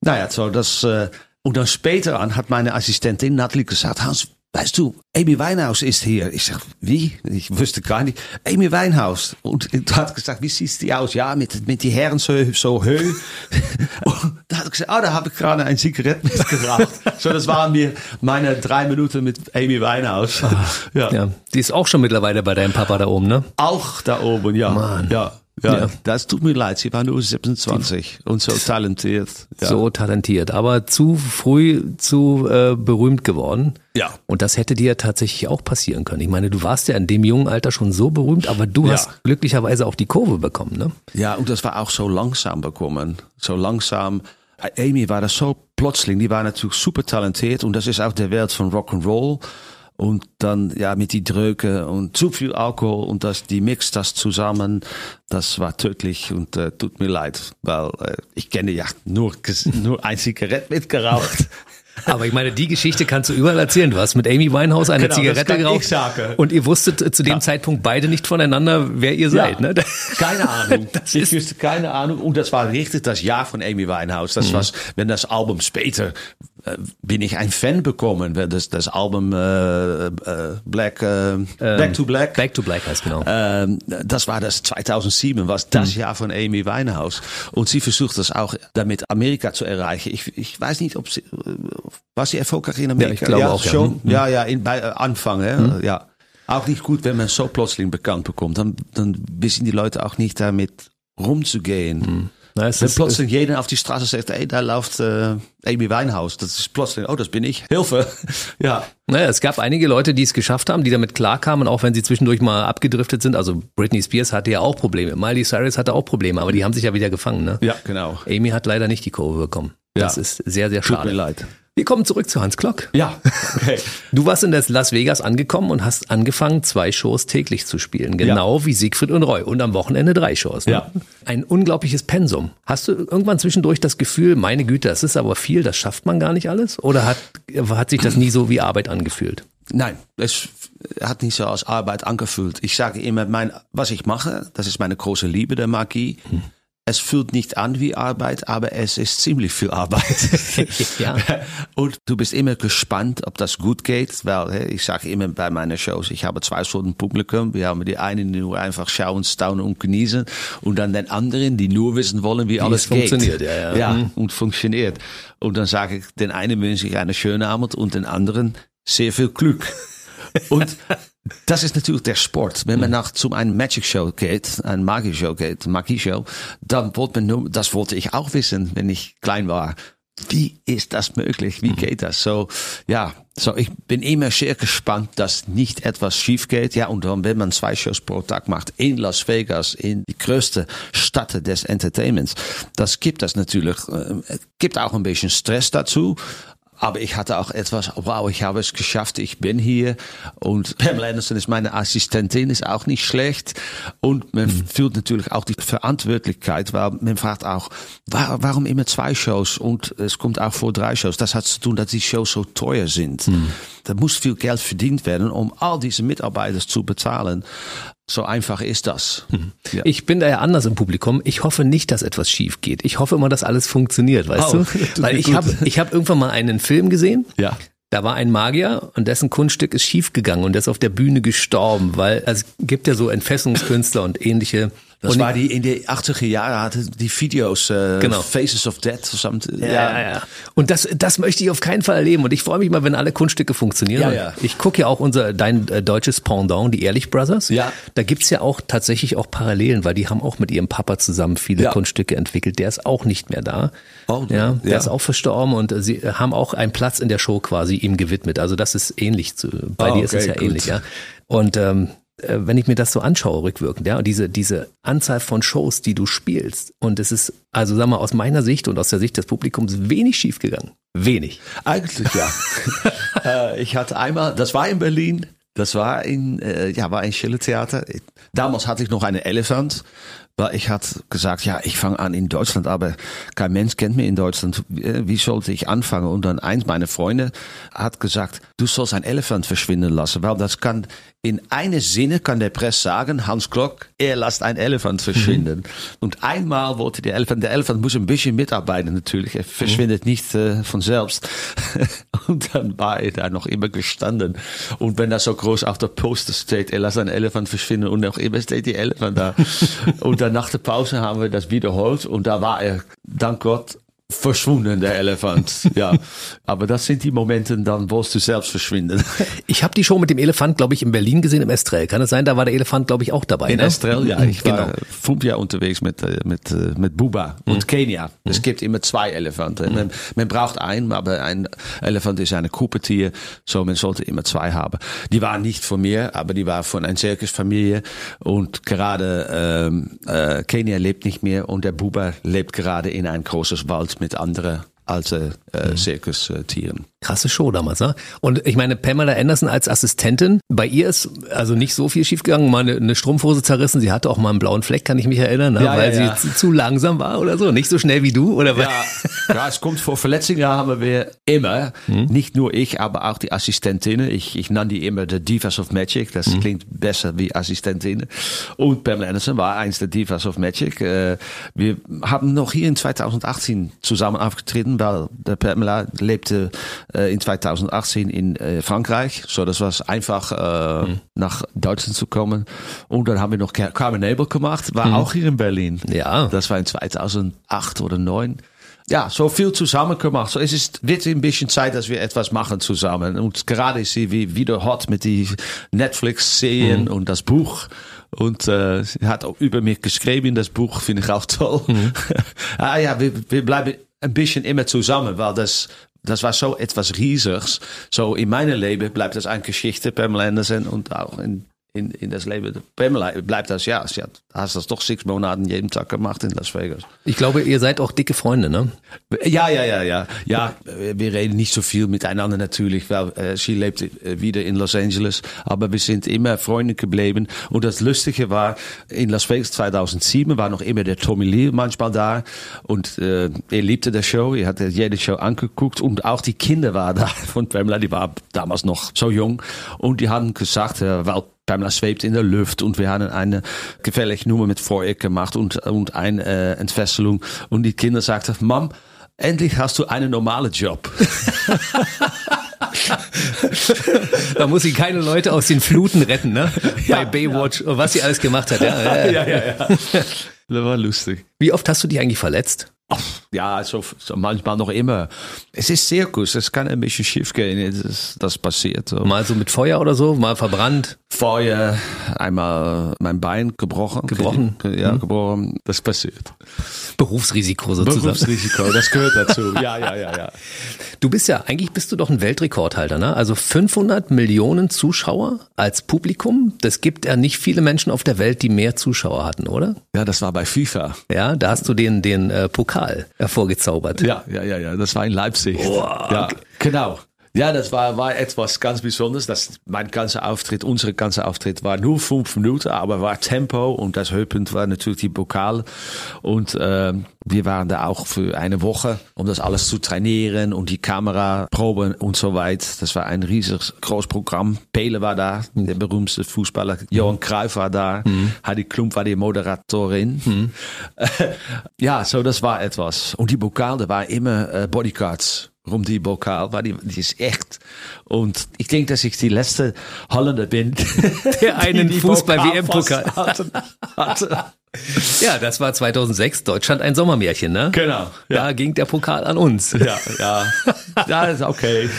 Naja, so das, äh, und dann später an hat meine Assistentin Natalie gesagt, Hans, weißt du, Amy Winehouse ist hier. Ich sag, wie? Ich wusste gar nicht. Amy Winehouse. Und du hat gesagt, wie sieht die aus? Ja, mit, mit die Herren so, so höh. [laughs] Und da hat er gesagt, ah, da habe ich gerade ein Zigarett mitgebracht. so, das waren mir meine drei Minuten mit Amy Winehouse. ja. Ja, die ist auch schon mittlerweile bei deinem Papa da oben, ne? Auch da oben, ja. Mann. Ja. Ja, Ja. das tut mir leid. Sie war nur 27 und so [laughs] talentiert. Ja. So talentiert, aber zu früh zu äh, berühmt geworden. Ja. Und das hätte dir tatsächlich auch passieren können. Ich meine, du warst ja in dem jungen Alter schon so berühmt, aber du Ja. hast glücklicherweise auch die Kurve bekommen, ne? Ja, und das war auch so langsam bekommen. So langsam. Amy war das so plötzlich. Die war natürlich super talentiert und das ist auch der Welt von Rock'n'Roll. Und dann, ja, mit die Dröge und zu viel Alkohol und das, die mixt das zusammen, das war tödlich und äh, tut mir leid, weil äh, ich kenne ja nur, nur ein Zigarett mitgeraucht. [laughs] Aber ich meine, die Geschichte kannst du überall erzählen. Du hast mit Amy Winehouse eine Genau, Zigarette geraucht und ihr wusstet zu dem Zeitpunkt beide nicht voneinander, wer ihr seid. Ne? Keine [laughs] Ahnung. Das ich ist- wusste keine Ahnung. Und das war richtig das Jahr von Amy Winehouse. Mhm. Das war, wenn das Album später, bin ich ein Fan bekommen, das, das Album äh, äh, Black, äh, Back to Black. Back to Black heißt genau. Ähm, das war das 2007, was das Jahr von Amy Winehouse. Und sie versucht das auch damit Amerika zu erreichen. Ich, ich weiß nicht, ob sie, war sie erfolgreich in Amerika? Ja, ich glaube auch, ja. schon. Mhm. Ja, ja, in, bei Anfang, hè? ja. Auch nicht gut, wenn man so plötzlich bekannt bekommt. Dann, dann wissen die Leute auch nicht damit rumzugehen. Na, es Wenn plötzlich jeder auf die Straße sagt, ey, da läuft äh, Amy Winehouse. Das ist plötzlich, oh, das bin ich. Hilfe. ja. Naja, es gab einige Leute, die es geschafft haben, die damit klarkamen, auch wenn sie zwischendurch mal abgedriftet sind. Also Britney Spears hatte ja auch Probleme. Miley Cyrus hatte auch Probleme, aber die haben sich ja wieder gefangen. Ne? Ja, genau. Amy hat leider nicht die Kurve bekommen. Das Ja. ist sehr, sehr Tut mir schade. leid. Wir kommen zurück zu Hans Klock. Ja, okay. Du warst in Las Vegas angekommen und hast angefangen, zwei Shows täglich zu spielen. Genau wie Siegfried und Roy. Und am Wochenende drei Shows. Ne? Ja. Ein unglaubliches Pensum. Hast du irgendwann zwischendurch das Gefühl, meine Güte, das ist aber viel, das schafft man gar nicht alles? Oder hat, hat sich das nie so wie Arbeit angefühlt? Nein, es hat nicht so als Arbeit angefühlt. Ich sage immer, mein, was ich mache, das ist meine große Liebe der Magie. Es fühlt nicht an wie Arbeit, aber es ist ziemlich viel Arbeit. [laughs] Ja. Und du bist immer gespannt, ob das gut geht, weil ich sage immer bei meinen Shows, ich habe zwei Sorten Publikum. Wir haben die einen, die nur einfach schauen, staunen und genießen und dann den anderen, die nur wissen wollen, wie, alles es funktioniert, geht. ja, ja. ja Mhm. und funktioniert. Und dann sage ich, den einen wünsche ich eine schöne Abend und den anderen sehr viel Glück. [laughs] Und das ist natürlich der Sport. Wenn man nach zu einem Magic Show geht, ein Magie Show geht, Magie Show, dann wollte man nur, das wollte ich auch wissen, wenn ich klein war. wie ist das möglich? Wie geht das? So, ja, so ich bin immer sehr gespannt, dass nicht etwas schief geht. Ja, und dann, wenn man zwei Shows pro Tag macht in Las Vegas, in die größte Stadt des Entertainments, das gibt das natürlich, äh, gibt auch ein bisschen Stress dazu. Aber ich hatte auch etwas, wow, ich habe es geschafft, ich bin hier. Und [laughs] Pamela Anderson ist meine Assistentin, ist auch nicht schlecht. Und man mhm. fühlt natürlich auch die Verantwortlichkeit, weil man fragt auch, warum immer zwei Shows? Und es kommt auch vor drei Shows. Das hat zu tun, dass die Shows so teuer sind. Mhm. Da muss viel Geld verdient werden, um all diese Mitarbeiter zu bezahlen. So einfach ist das. Mhm. Ja. Ich bin da ja anders im Publikum. Ich hoffe nicht, dass etwas schief geht. Ich hoffe immer, dass alles funktioniert, weißt oh, [laughs] du? Weil ich habe ich hab irgendwann mal einen Film gesehen. Ja. Da war ein Magier und dessen Kunststück ist schiefgegangen und der ist auf der Bühne gestorben, weil also, es gibt ja so Entfesselungskünstler und ähnliche das und war die in die 80er Jahre hatte die Videos äh, genau. Faces of Death zusammen. Ja, ja, ja. Und das das möchte ich auf keinen Fall erleben und ich freue mich mal, wenn alle Kunststücke funktionieren. Ja, ja. Ich gucke ja auch unser dein äh, deutsches Pendant, die Ehrlich Brothers. Ja. Da gibt's ja auch tatsächlich auch Parallelen, weil die haben auch mit ihrem Papa zusammen viele ja. Kunststücke entwickelt. Der ist auch nicht mehr da. Oh, ja, der ist auch verstorben und sie haben auch einen Platz in der Show quasi ihm gewidmet. Also das ist ähnlich zu bei oh, dir ist es ja gut. ähnlich, ja. Und ähm, äh, wenn ich mir das so anschaue, rückwirkend, ja, und diese, diese Anzahl von Shows, die du spielst, und es ist, also sag mal, aus meiner Sicht und aus der Sicht des Publikums wenig schiefgegangen. Wenig. Eigentlich ja. [laughs] Äh, ich hatte einmal, das war in Berlin, das war in, äh, ja, war ein Schillertheater. Damals hatte ich noch eine Elefant. Weil ich hatte gesagt, ja, ich fange an in Deutschland, aber kein Mensch kennt mich in Deutschland. Wie sollte ich anfangen? Und dann eins meiner Freunde hat gesagt, du sollst ein Elefant verschwinden lassen, weil das kann in einem Sinne kann der Press sagen, Hans Klock, er lässt ein Elefant verschwinden. Mhm. Und einmal wollte der Elefant, der Elefant muss ein bisschen mitarbeiten natürlich, er verschwindet mhm. nicht äh, von selbst. [laughs] Und dann war er da noch immer gestanden. Und wenn das so groß auf der Poster steht, er lässt ein Elefant verschwinden und noch immer steht die Elefant da. [laughs] und dann nach der Pause haben wir das wiederholt und da war er, dank Gott, verschwunden, der Elefant. [laughs] ja, aber das sind die Momente, dann wirst du selbst verschwinden. Ich habe die Show mit dem Elefant, glaube ich, in Berlin gesehen, im Estrell. Kann es sein, da war der Elefant, glaube ich, auch dabei? In ne? Estrell, ja. Ich genau. war fünf Jahre unterwegs mit, äh, mit, äh, mit Buba und mhm. Kenia. Es mhm. gibt immer zwei Elefanten. Mhm. Man, man, braucht einen, aber ein Elefant ist eine Kuppetier, so man sollte immer zwei haben. Die waren nicht von mir, aber die waren von einer Zirkusfamilie und gerade ähm, äh, Kenia lebt nicht mehr und der Buba lebt gerade in ein großes Wald mit anderen alte äh, mhm. Zirkustieren. Krasse Show damals, ne? Und ich meine, Pamela Anderson als Assistentin, bei ihr ist also nicht so viel schiefgegangen, mal eine, eine Strumpfhose zerrissen, sie hatte auch mal einen blauen Fleck, kann ich mich erinnern, ne? ja, weil ja, ja. sie zu langsam war oder so, nicht so schnell wie du, oder was? Ja, es kommt vor Verletzungen haben wir immer, mhm. nicht nur ich, aber auch die Assistentinnen. Ich, ich nannte die immer die Divas of Magic, das mhm. klingt besser wie Assistentinnen. Und Pamela Anderson war eins der Divas of Magic. Äh, wir haben noch hier in 2018 zusammen aufgetreten, weil der Pamela lebte in 2018 in äh, Frankreich. So, das war einfach, äh, mhm. nach Deutschland zu kommen. Und dann haben wir noch Carmen Nebel gemacht, war mhm. auch hier in Berlin. Ja. Das war in 2008 oder 2009 ja, so viel zusammen gemacht. So, es ist, wird ein bisschen Zeit, dass wir etwas machen zusammen. Und gerade ist sie wie, wieder hot mit die Netflix-Serien mhm. und das Buch. Und äh, sie hat auch über mich geschrieben, das Buch finde ich auch toll. Mhm. [laughs] ah ja, wir, wir bleiben ein bisschen immer zusammen, weil das, das war so etwas Riesiges. So in meinem Leben bleibt das eine Geschichte, Pamela Anderson, und auch in in, in das Leben Pamela bleibt das ja. Sie hat, hast das doch sechs Monaten jeden Tag gemacht in Las Vegas. Ich glaube, ihr seid auch dicke Freunde, ne? Ja, ja, ja, ja. Ja, wir reden nicht so viel miteinander natürlich, weil äh, sie lebt äh, wieder in Los Angeles, aber wir sind immer Freunde geblieben. Und das Lustige war, in Las Vegas 2007 war noch immer der Tommy Lee manchmal da und äh, er liebte der Show, er hat jede Show angeguckt und auch die Kinder waren da [laughs] von Pamela, die war damals noch so jung und die haben gesagt, äh, weil Pamela schwebt in der Luft und wir haben eine gefährliche Nummer mit Feuer gemacht und, und eine äh, Entfesselung. Und die Kinder sagten, Mom, endlich hast du einen normalen Job. [laughs] da muss sie keine Leute aus den Fluten retten, ne? [laughs] Ja, Bei Baywatch, ja. was sie alles gemacht hat. Ja, [laughs] ja, ja. ja, ja. Das war lustig. Wie oft hast du dich eigentlich verletzt? Ach, Ja, so, so manchmal noch immer. Es ist Zirkus, es kann ein bisschen schief gehen, das, das passiert. So. Mal so mit Feuer oder so, mal verbrannt. Feuer, einmal mein Bein gebrochen. Gebrochen? Ja, gebrochen. Das passiert. Berufsrisiko sozusagen. Berufsrisiko, das gehört dazu. Ja, ja, ja, ja. Du bist ja, eigentlich bist du doch ein Weltrekordhalter, ne? Also 500 Millionen Zuschauer als Publikum. Das gibt ja nicht viele Menschen auf der Welt, die mehr Zuschauer hatten, oder? Ja, das war bei FIFA. Ja, da hast du den, den äh, Pokal hervorgezaubert. Ja, ja, ja, ja. Das war in Leipzig. Boah. Ja, genau. Ja, das war, war etwas ganz Besonderes. Das, mein ganzer Auftritt, unsere ganze Auftritt war nur fünf Minuten, aber war Tempo und das Höhepunkt war natürlich die Pokal. Und äh, wir waren da auch für eine Woche, um das alles zu trainieren und die Kameraproben und so weiter. Das war ein riesiges großes Programm. Pele war da, der berühmte Fußballer. Johan Cruyff war da. Mhm. Heidi Klump war die Moderatorin. [laughs] ja, so das war etwas. Und die Pokal, da waren immer äh, Bodyguards rund die Pokal, weil die, die ist echt. Und ich denke, dass ich die letzte Holländer bin, [laughs] Der einen die die Fußball-WM-Pokal. fast hatte. [laughs] hatte. Ja, das war 2006 Deutschland ein Sommermärchen, ne? Genau. Da ging der Pokal an uns. Ja, ja. Ja, ist okay. [laughs]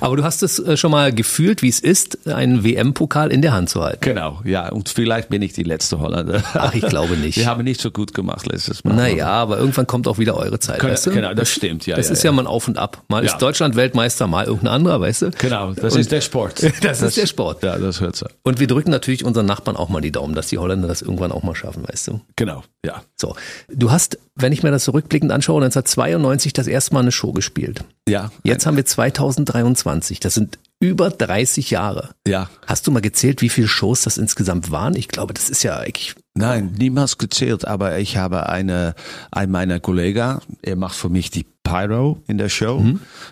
Aber du hast es äh, schon mal gefühlt, wie es ist, einen WM-Pokal in der Hand zu halten. Genau, ja. Und vielleicht bin ich die letzte Holländer. Ach, ich glaube nicht. Wir haben nicht so gut gemacht letztes Mal. Naja, aber irgendwann kommt auch wieder eure Zeit, Genau, weißt du? genau, das stimmt, ja, Das ja, ist ja, ja. mal auf und ab. Mal Ja. ist Deutschland Weltmeister, mal irgendein anderer, weißt du? Genau, das ist der Sport. [laughs] Das ist der Sport. Ja, das hört so. Und wir drücken natürlich unseren Nachbarn auch mal die Daumen, dass die Holländer das irgendwann auch mal schaffen, weißt du? Genau, ja. So. Du hast, wenn ich mir das zurückblickend anschaue, 1992 das erste Mal eine Show gespielt. Ja. Jetzt haben wir 2023. Das sind über 30 Jahre. Ja. Hast du mal gezählt, wie viele Shows das insgesamt waren? Ich glaube, das ist ja eigentlich. Nein, niemals gezählt, aber ich habe eine, ein meiner Kollegen, er macht für mich die Pyro in der Show,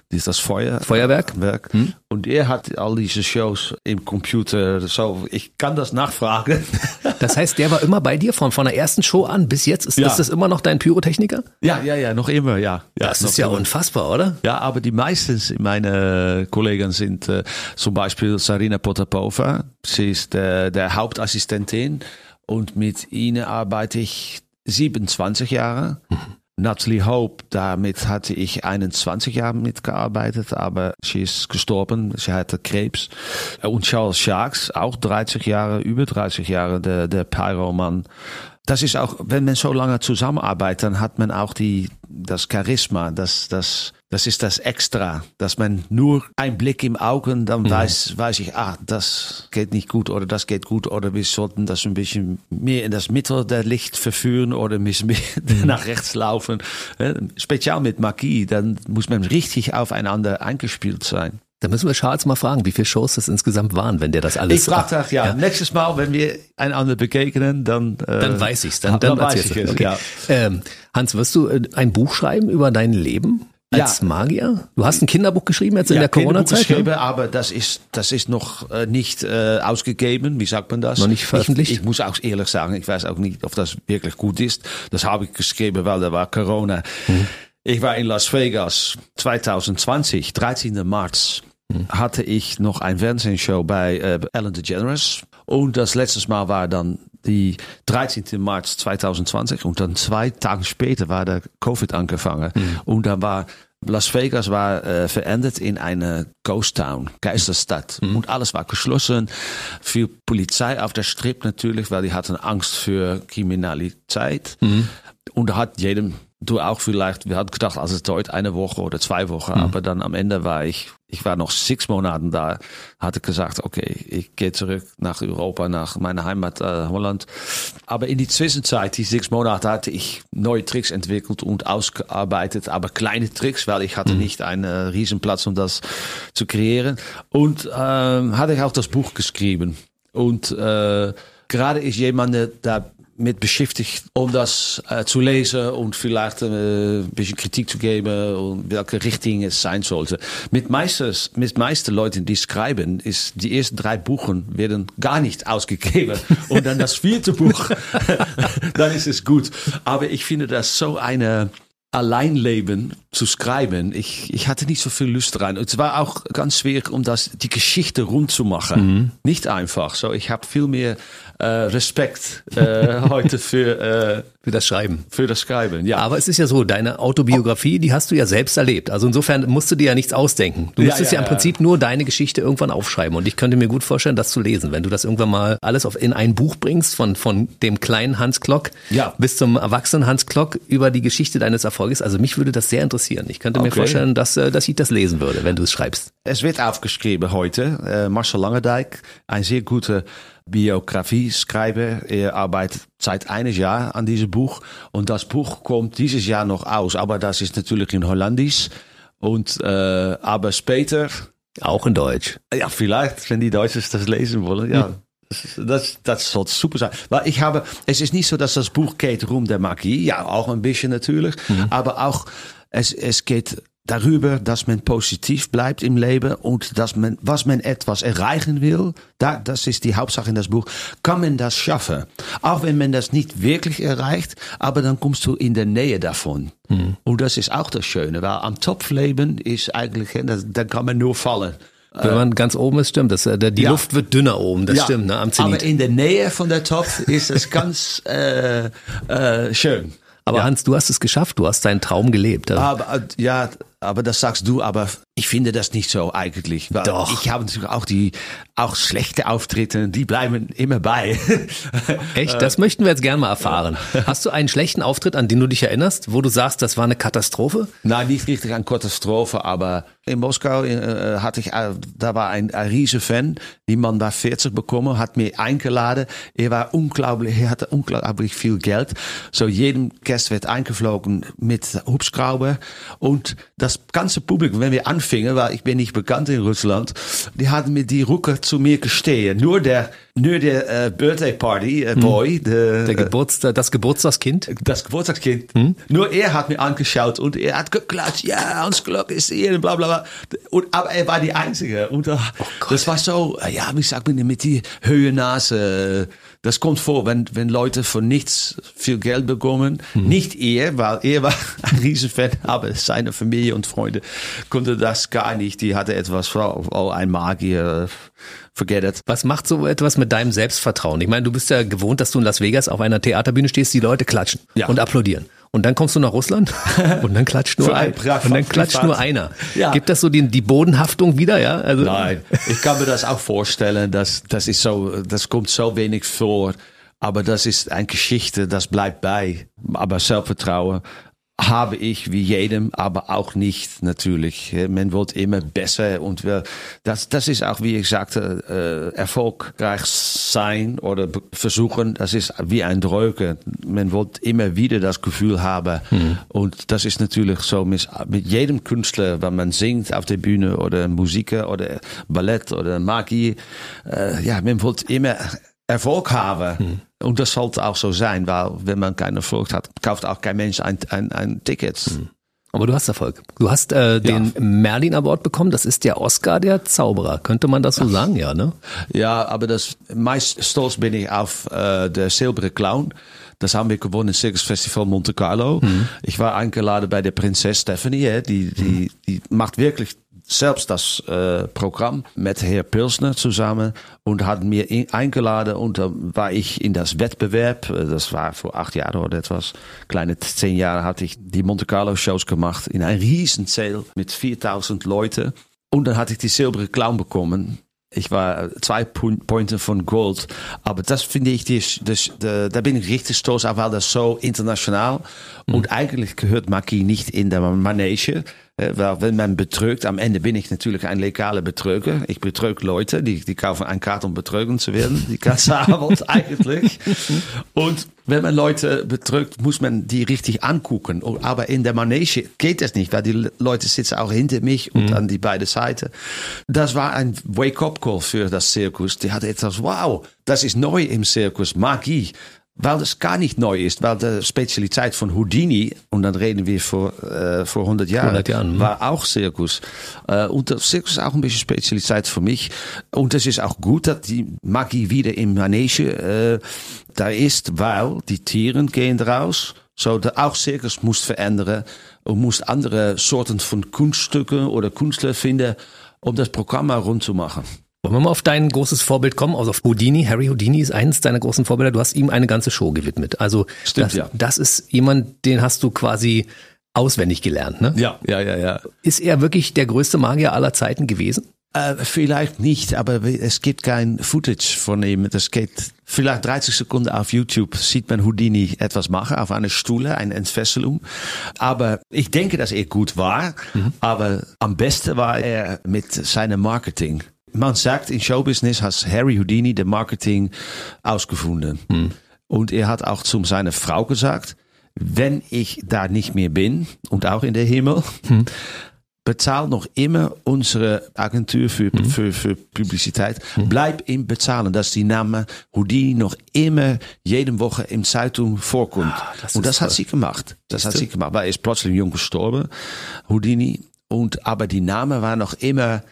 das ist das Feuer, Feuerwerk? Werk. Und er hat all diese Shows im Computer, so, ich kann das nachfragen. [laughs] Das heißt, der war immer bei dir von, von der ersten Show an bis jetzt. Ist, Ja. ist das immer noch dein Pyrotechniker? ja, ja, ja, noch immer, ja. ja Das ist ja immer. unfassbar, oder? Ja, aber die meisten meiner Kollegen sind äh, zum Beispiel Sarina Potapova. Sie ist äh, der Hauptassistentin und mit ihnen arbeite ich 27 Jahre. Natalie Hope, damit hatte ich 21 Jahre mitgearbeitet, aber sie ist gestorben, sie hatte Krebs. Und Charles Sharks, auch 30 Jahre, über 30 Jahre, der, der Pyroman. Das ist auch, wenn man so lange zusammenarbeitet, dann hat man auch die, das Charisma, das, das, das ist das Extra, dass man nur ein Blick im Augen, dann weiß, weiß ich, ah, das geht nicht gut oder das geht gut oder wir sollten das ein bisschen mehr in das Mittel der Licht verführen oder ein bisschen mehr [laughs] nach rechts laufen. Speziell mit Magie, dann muss man richtig aufeinander eingespielt sein. Da müssen wir Charles mal fragen, wie viele Shows das insgesamt waren, wenn der das alles. Ich frage das, ja, nächstes Mal, wenn wir einander begegnen, dann, äh, Dann weiß ich's. Dann, dann, weiß erzählst ich es, Okay. ja. Ähm, Hans, wirst du äh, ein Buch schreiben über dein Leben als Ja. Magier? Du hast ein Kinderbuch geschrieben jetzt in der Corona-Zeit? geschrieben, Ne? aber das ist, das ist noch äh, nicht äh, ausgegeben. Wie sagt man das? Noch nicht veröffentlicht? Ich, ich muss auch ehrlich sagen, ich weiß auch nicht, ob das wirklich gut ist. Das habe ich geschrieben, weil da war Corona. Mhm. Ich war in Las Vegas 2020, 13. März. Mhm. Hatte ich noch ein Fernsehshow bei äh, Ellen DeGeneres. Und das letzte Mal war dann die 13. März 2020. Und dann zwei Tage später war der Covid angefangen. Und dann war Las Vegas war äh, verändert in eine Ghost Town, Geisterstadt. Und alles war geschlossen. Viel Polizei auf der Strip natürlich, weil die hatten Angst für Kriminalität. Und da hat jedem, du auch vielleicht, wir hatten gedacht, also es dauert eine Woche oder zwei Wochen, aber dann am Ende war ich, ich war noch sechs Monaten da, hatte gesagt, okay, ich gehe zurück nach Europa, nach meiner Heimat äh, Holland. Aber in die Zwischenzeit, die sechs Monate, hatte ich neue Tricks entwickelt und ausgearbeitet, aber kleine Tricks, weil ich hatte nicht einen äh, Riesenplatz, um das zu kreieren. Und ähm, hatte ich auch das Buch geschrieben. Und äh, gerade ist jemand, der da mit beschäftigt, um das äh, zu lesen und vielleicht äh, ein bisschen Kritik zu geben und welche Richtung es sein sollte. Mit meistens, mit meisten Leuten, die schreiben, ist die ersten drei Buchen werden gar nicht ausgegeben und [laughs] [laughs] dann das vierte Buch, dann ist es gut. Aber ich finde das so eine Alleinleben zu schreiben, ich, ich hatte nicht so viel Lust rein. Es war auch ganz schwer, um das, die Geschichte rund zu machen. Nicht einfach. So, ich habe viel mehr äh, Respekt äh, [laughs] heute für, äh, Für das Schreiben. Für das Schreiben, ja. Aber es ist ja so, deine Autobiografie, die hast du ja selbst erlebt. Also insofern musst du dir ja nichts ausdenken. Du Ja, müsstest ja, ja, im ja. Prinzip nur deine Geschichte irgendwann aufschreiben. Und ich könnte mir gut vorstellen, das zu lesen. Wenn du das irgendwann mal alles auf, in ein Buch bringst, von, von dem kleinen Hans Klock Ja. bis zum erwachsenen Hans Klock über die Geschichte deines Erfolges. Also mich würde das sehr interessieren. Ich könnte mir Okay. vorstellen, dass, äh, dass ich das lesen würde, wenn du es schreibst. Es wird aufgeschrieben heute. Äh, Marcel Langendijk, ein sehr guter Biografie-Schreiber. Er arbeitet seit eines Jahr an diesem Buch. Und das Buch kommt dieses Jahr noch aus. Aber das ist natürlich in Holländisch. Und, äh, aber später, Auch in Deutsch. ja, vielleicht, wenn die Deutschen das lesen wollen, ja. Das, das, das soll super sein. Weil ich habe, es ist nicht so, dass das Buch geht um der Magie. Ja, auch ein bisschen natürlich. Aber auch, es, es geht darüber, dass man positiv bleibt im Leben und dass man, was man etwas erreichen will, da, das ist die Hauptsache in das Buch, kann man das schaffen. Auch wenn man das nicht wirklich erreicht, aber dann kommst du in der Nähe davon. Und das ist auch das Schöne, weil am Topfleben ist eigentlich, da, kann man nur fallen. Wenn man ganz oben ist, stimmt. Das, die ja. Luft wird dünner oben, das Ja, stimmt, ne, am Aber Zenit. in der Nähe von der Topf ist es [laughs] ganz äh, äh, schön. Aber ja. Hans, du hast es geschafft, du hast deinen Traum gelebt. Also, Aber ja, aber das sagst du, aber ich finde das nicht so eigentlich. Doch. Ich habe natürlich auch die auch schlechte Auftritte, die bleiben immer bei. [laughs] Echt? Das möchten wir jetzt gerne mal erfahren. Hast du einen schlechten Auftritt, an den du dich erinnerst, wo du sagst, das war eine Katastrophe? Nein, nicht richtig eine Katastrophe, aber in Moskau äh, hatte ich, äh, da war ein, ein riese Fan. Die Mann war 40 bekommen, hat mir eingeladen. Er war unglaublich, er hatte unglaublich viel Geld. So jedem Gast wird eingeflogen mit Hubschrauber und das ganze Publikum, wenn wir anfingen, weil ich bin nicht bekannt in Russland, die hatten mir die Rücke zu mir gestehen. Nur der, nur der äh, Birthday Party äh, Boy, der, Der Geburtstag, das Geburtstagskind? das Geburtstagskind. Nur er hat mir angeschaut und er hat geklatscht. Ja, Hans Glock ist hier, bla bla bla. Und, aber er war die Einzige. Und uh, das war so, äh, ja, wie sagt man mit die Höhe Nase. Das kommt vor, wenn, wenn Leute von nichts viel Geld bekommen. Nicht er, weil er war [laughs] ein Riesenfan, aber seine Familie und Freunde konnte das gar nicht. Die hatte etwas, oh, oh, ein Magier, forget it. Was macht so etwas mit deinem Selbstvertrauen? Ich meine, du bist ja gewohnt, dass du in Las Vegas auf einer Theaterbühne stehst, die Leute klatschen Ja. und applaudieren. Und dann kommst du nach Russland [laughs] und dann klatscht nur ein und dann klatscht nur einer. Ja. Gibt das so die, die Bodenhaftung wieder, ja? Also, Nein, ich kann mir das auch vorstellen, dass das ist so, das kommt so wenig vor. Aber das ist eine Geschichte, das bleibt bei. Aber Selbstvertrauen habe ich wie jedem, aber auch nicht natürlich. Man wird immer besser und wir, das, das ist auch, wie ich sagte, äh, erfolgreich sein oder versuchen, das ist wie ein Droge. Man wird immer wieder das Gefühl haben und das ist natürlich so mit, mit jedem Künstler, wenn man singt auf der Bühne oder Musik oder Ballett oder Magie, äh, ja, man wird immer Erfolg haben. Und das sollte auch so sein, weil wenn man keinen Erfolg hat, kauft auch kein Mensch ein, ein, ein Ticket. Aber du hast Erfolg. Du hast äh, den Merlin Award bekommen. Das ist der Oscar der Zauberer. Könnte man das so sagen, ja, ne? Ja, aber das meist stolz bin ich auf äh, der Silberne Clown. Das haben wir gewonnen im Circus Festival Monte Carlo. Ich war eingeladen bei der Prinzess Stephanie. hè, Die, die, die macht wirklich selbst das äh, Programm mit Herr Pilsner zusammen und hat mir in, eingeladen und da war ich in das Wettbewerb. Äh, Das war vor acht Jahren oder etwas. Kleine zehn Jahre hatte ich die Monte Carlo Shows gemacht in ein Riesensaal mit 4000 Leute. Und dann hatte ich die Silberne Clown bekommen. Ich war zwei Pu- Punkte von Gold. Aber das finde ich, die, das, da, bin ich richtig stolz auf, weil das so international. Und eigentlich gehört Magie nicht in der Manege. Äh, Weil wenn man betrügt, am Ende bin ich natürlich ein legaler Betrüger. Ich betrüge Leute, die, die kaufen eine Karte, um betrogen zu werden. Die ganze Abend eigentlich. Und wenn man Leute betrügt, muss man die richtig angucken. Aber in der Manege geht das nicht, weil die Leute sitzen auch hinter mich und an die beiden Seiten. Das war ein Wake-up-Call für das Zirkus. Die hatte etwas, wow, das ist neu im Zirkus, Magie. Weil das gar nicht neu ist, weil die Spezialität von Houdini, und dann reden wir vor, äh, vor 100 Jahren, 100 Jahren, war auch Zirkus. Äh, und das Zirkus ist auch ein bisschen Spezialität für mich. Und es ist auch gut, dass die Magie wieder im Manege äh, da ist, weil die Tieren gehen raus. So, der auch Zirkus muss verändern und muss andere Sorten von Kunststücken oder Künstler finden, um das Programm rund zu machen. Wollen wir mal auf dein großes Vorbild kommen, also auf Houdini. Harry Houdini ist eines deiner großen Vorbilder. Du hast ihm eine ganze Show gewidmet. Also Stimmt, das, ja. das ist jemand, den hast du quasi auswendig gelernt. Ne? Ja, ja, ja, ja. Ist er wirklich der größte Magier aller Zeiten gewesen? Äh, vielleicht nicht, aber es gibt kein Footage von ihm. Das geht vielleicht 30 Sekunden auf YouTube, sieht man Houdini etwas machen, auf einer Stuhle, eine Entfesselung. Aber ich denke, dass er gut war, aber am besten war er mit seinem Marketing. Man sagt in Showbusiness hat Harry Houdini de Marketing ausgefunden. Und er hat auch zu seiner Frau gesagt, wenn ich da nicht mehr bin und auch in der Himmel, bezahl noch immer unsere Agentur für, für, für Publizität. Bleib ihm bezahlen, dass die Name Houdini noch immer jede Woche in Zeitung vorkommt. das und das hat toll. sie gemacht. Das hat Siehste? sie gemacht. Weil er ist plötzlich jung gestorben, Houdini. Und, aber die Name war noch immer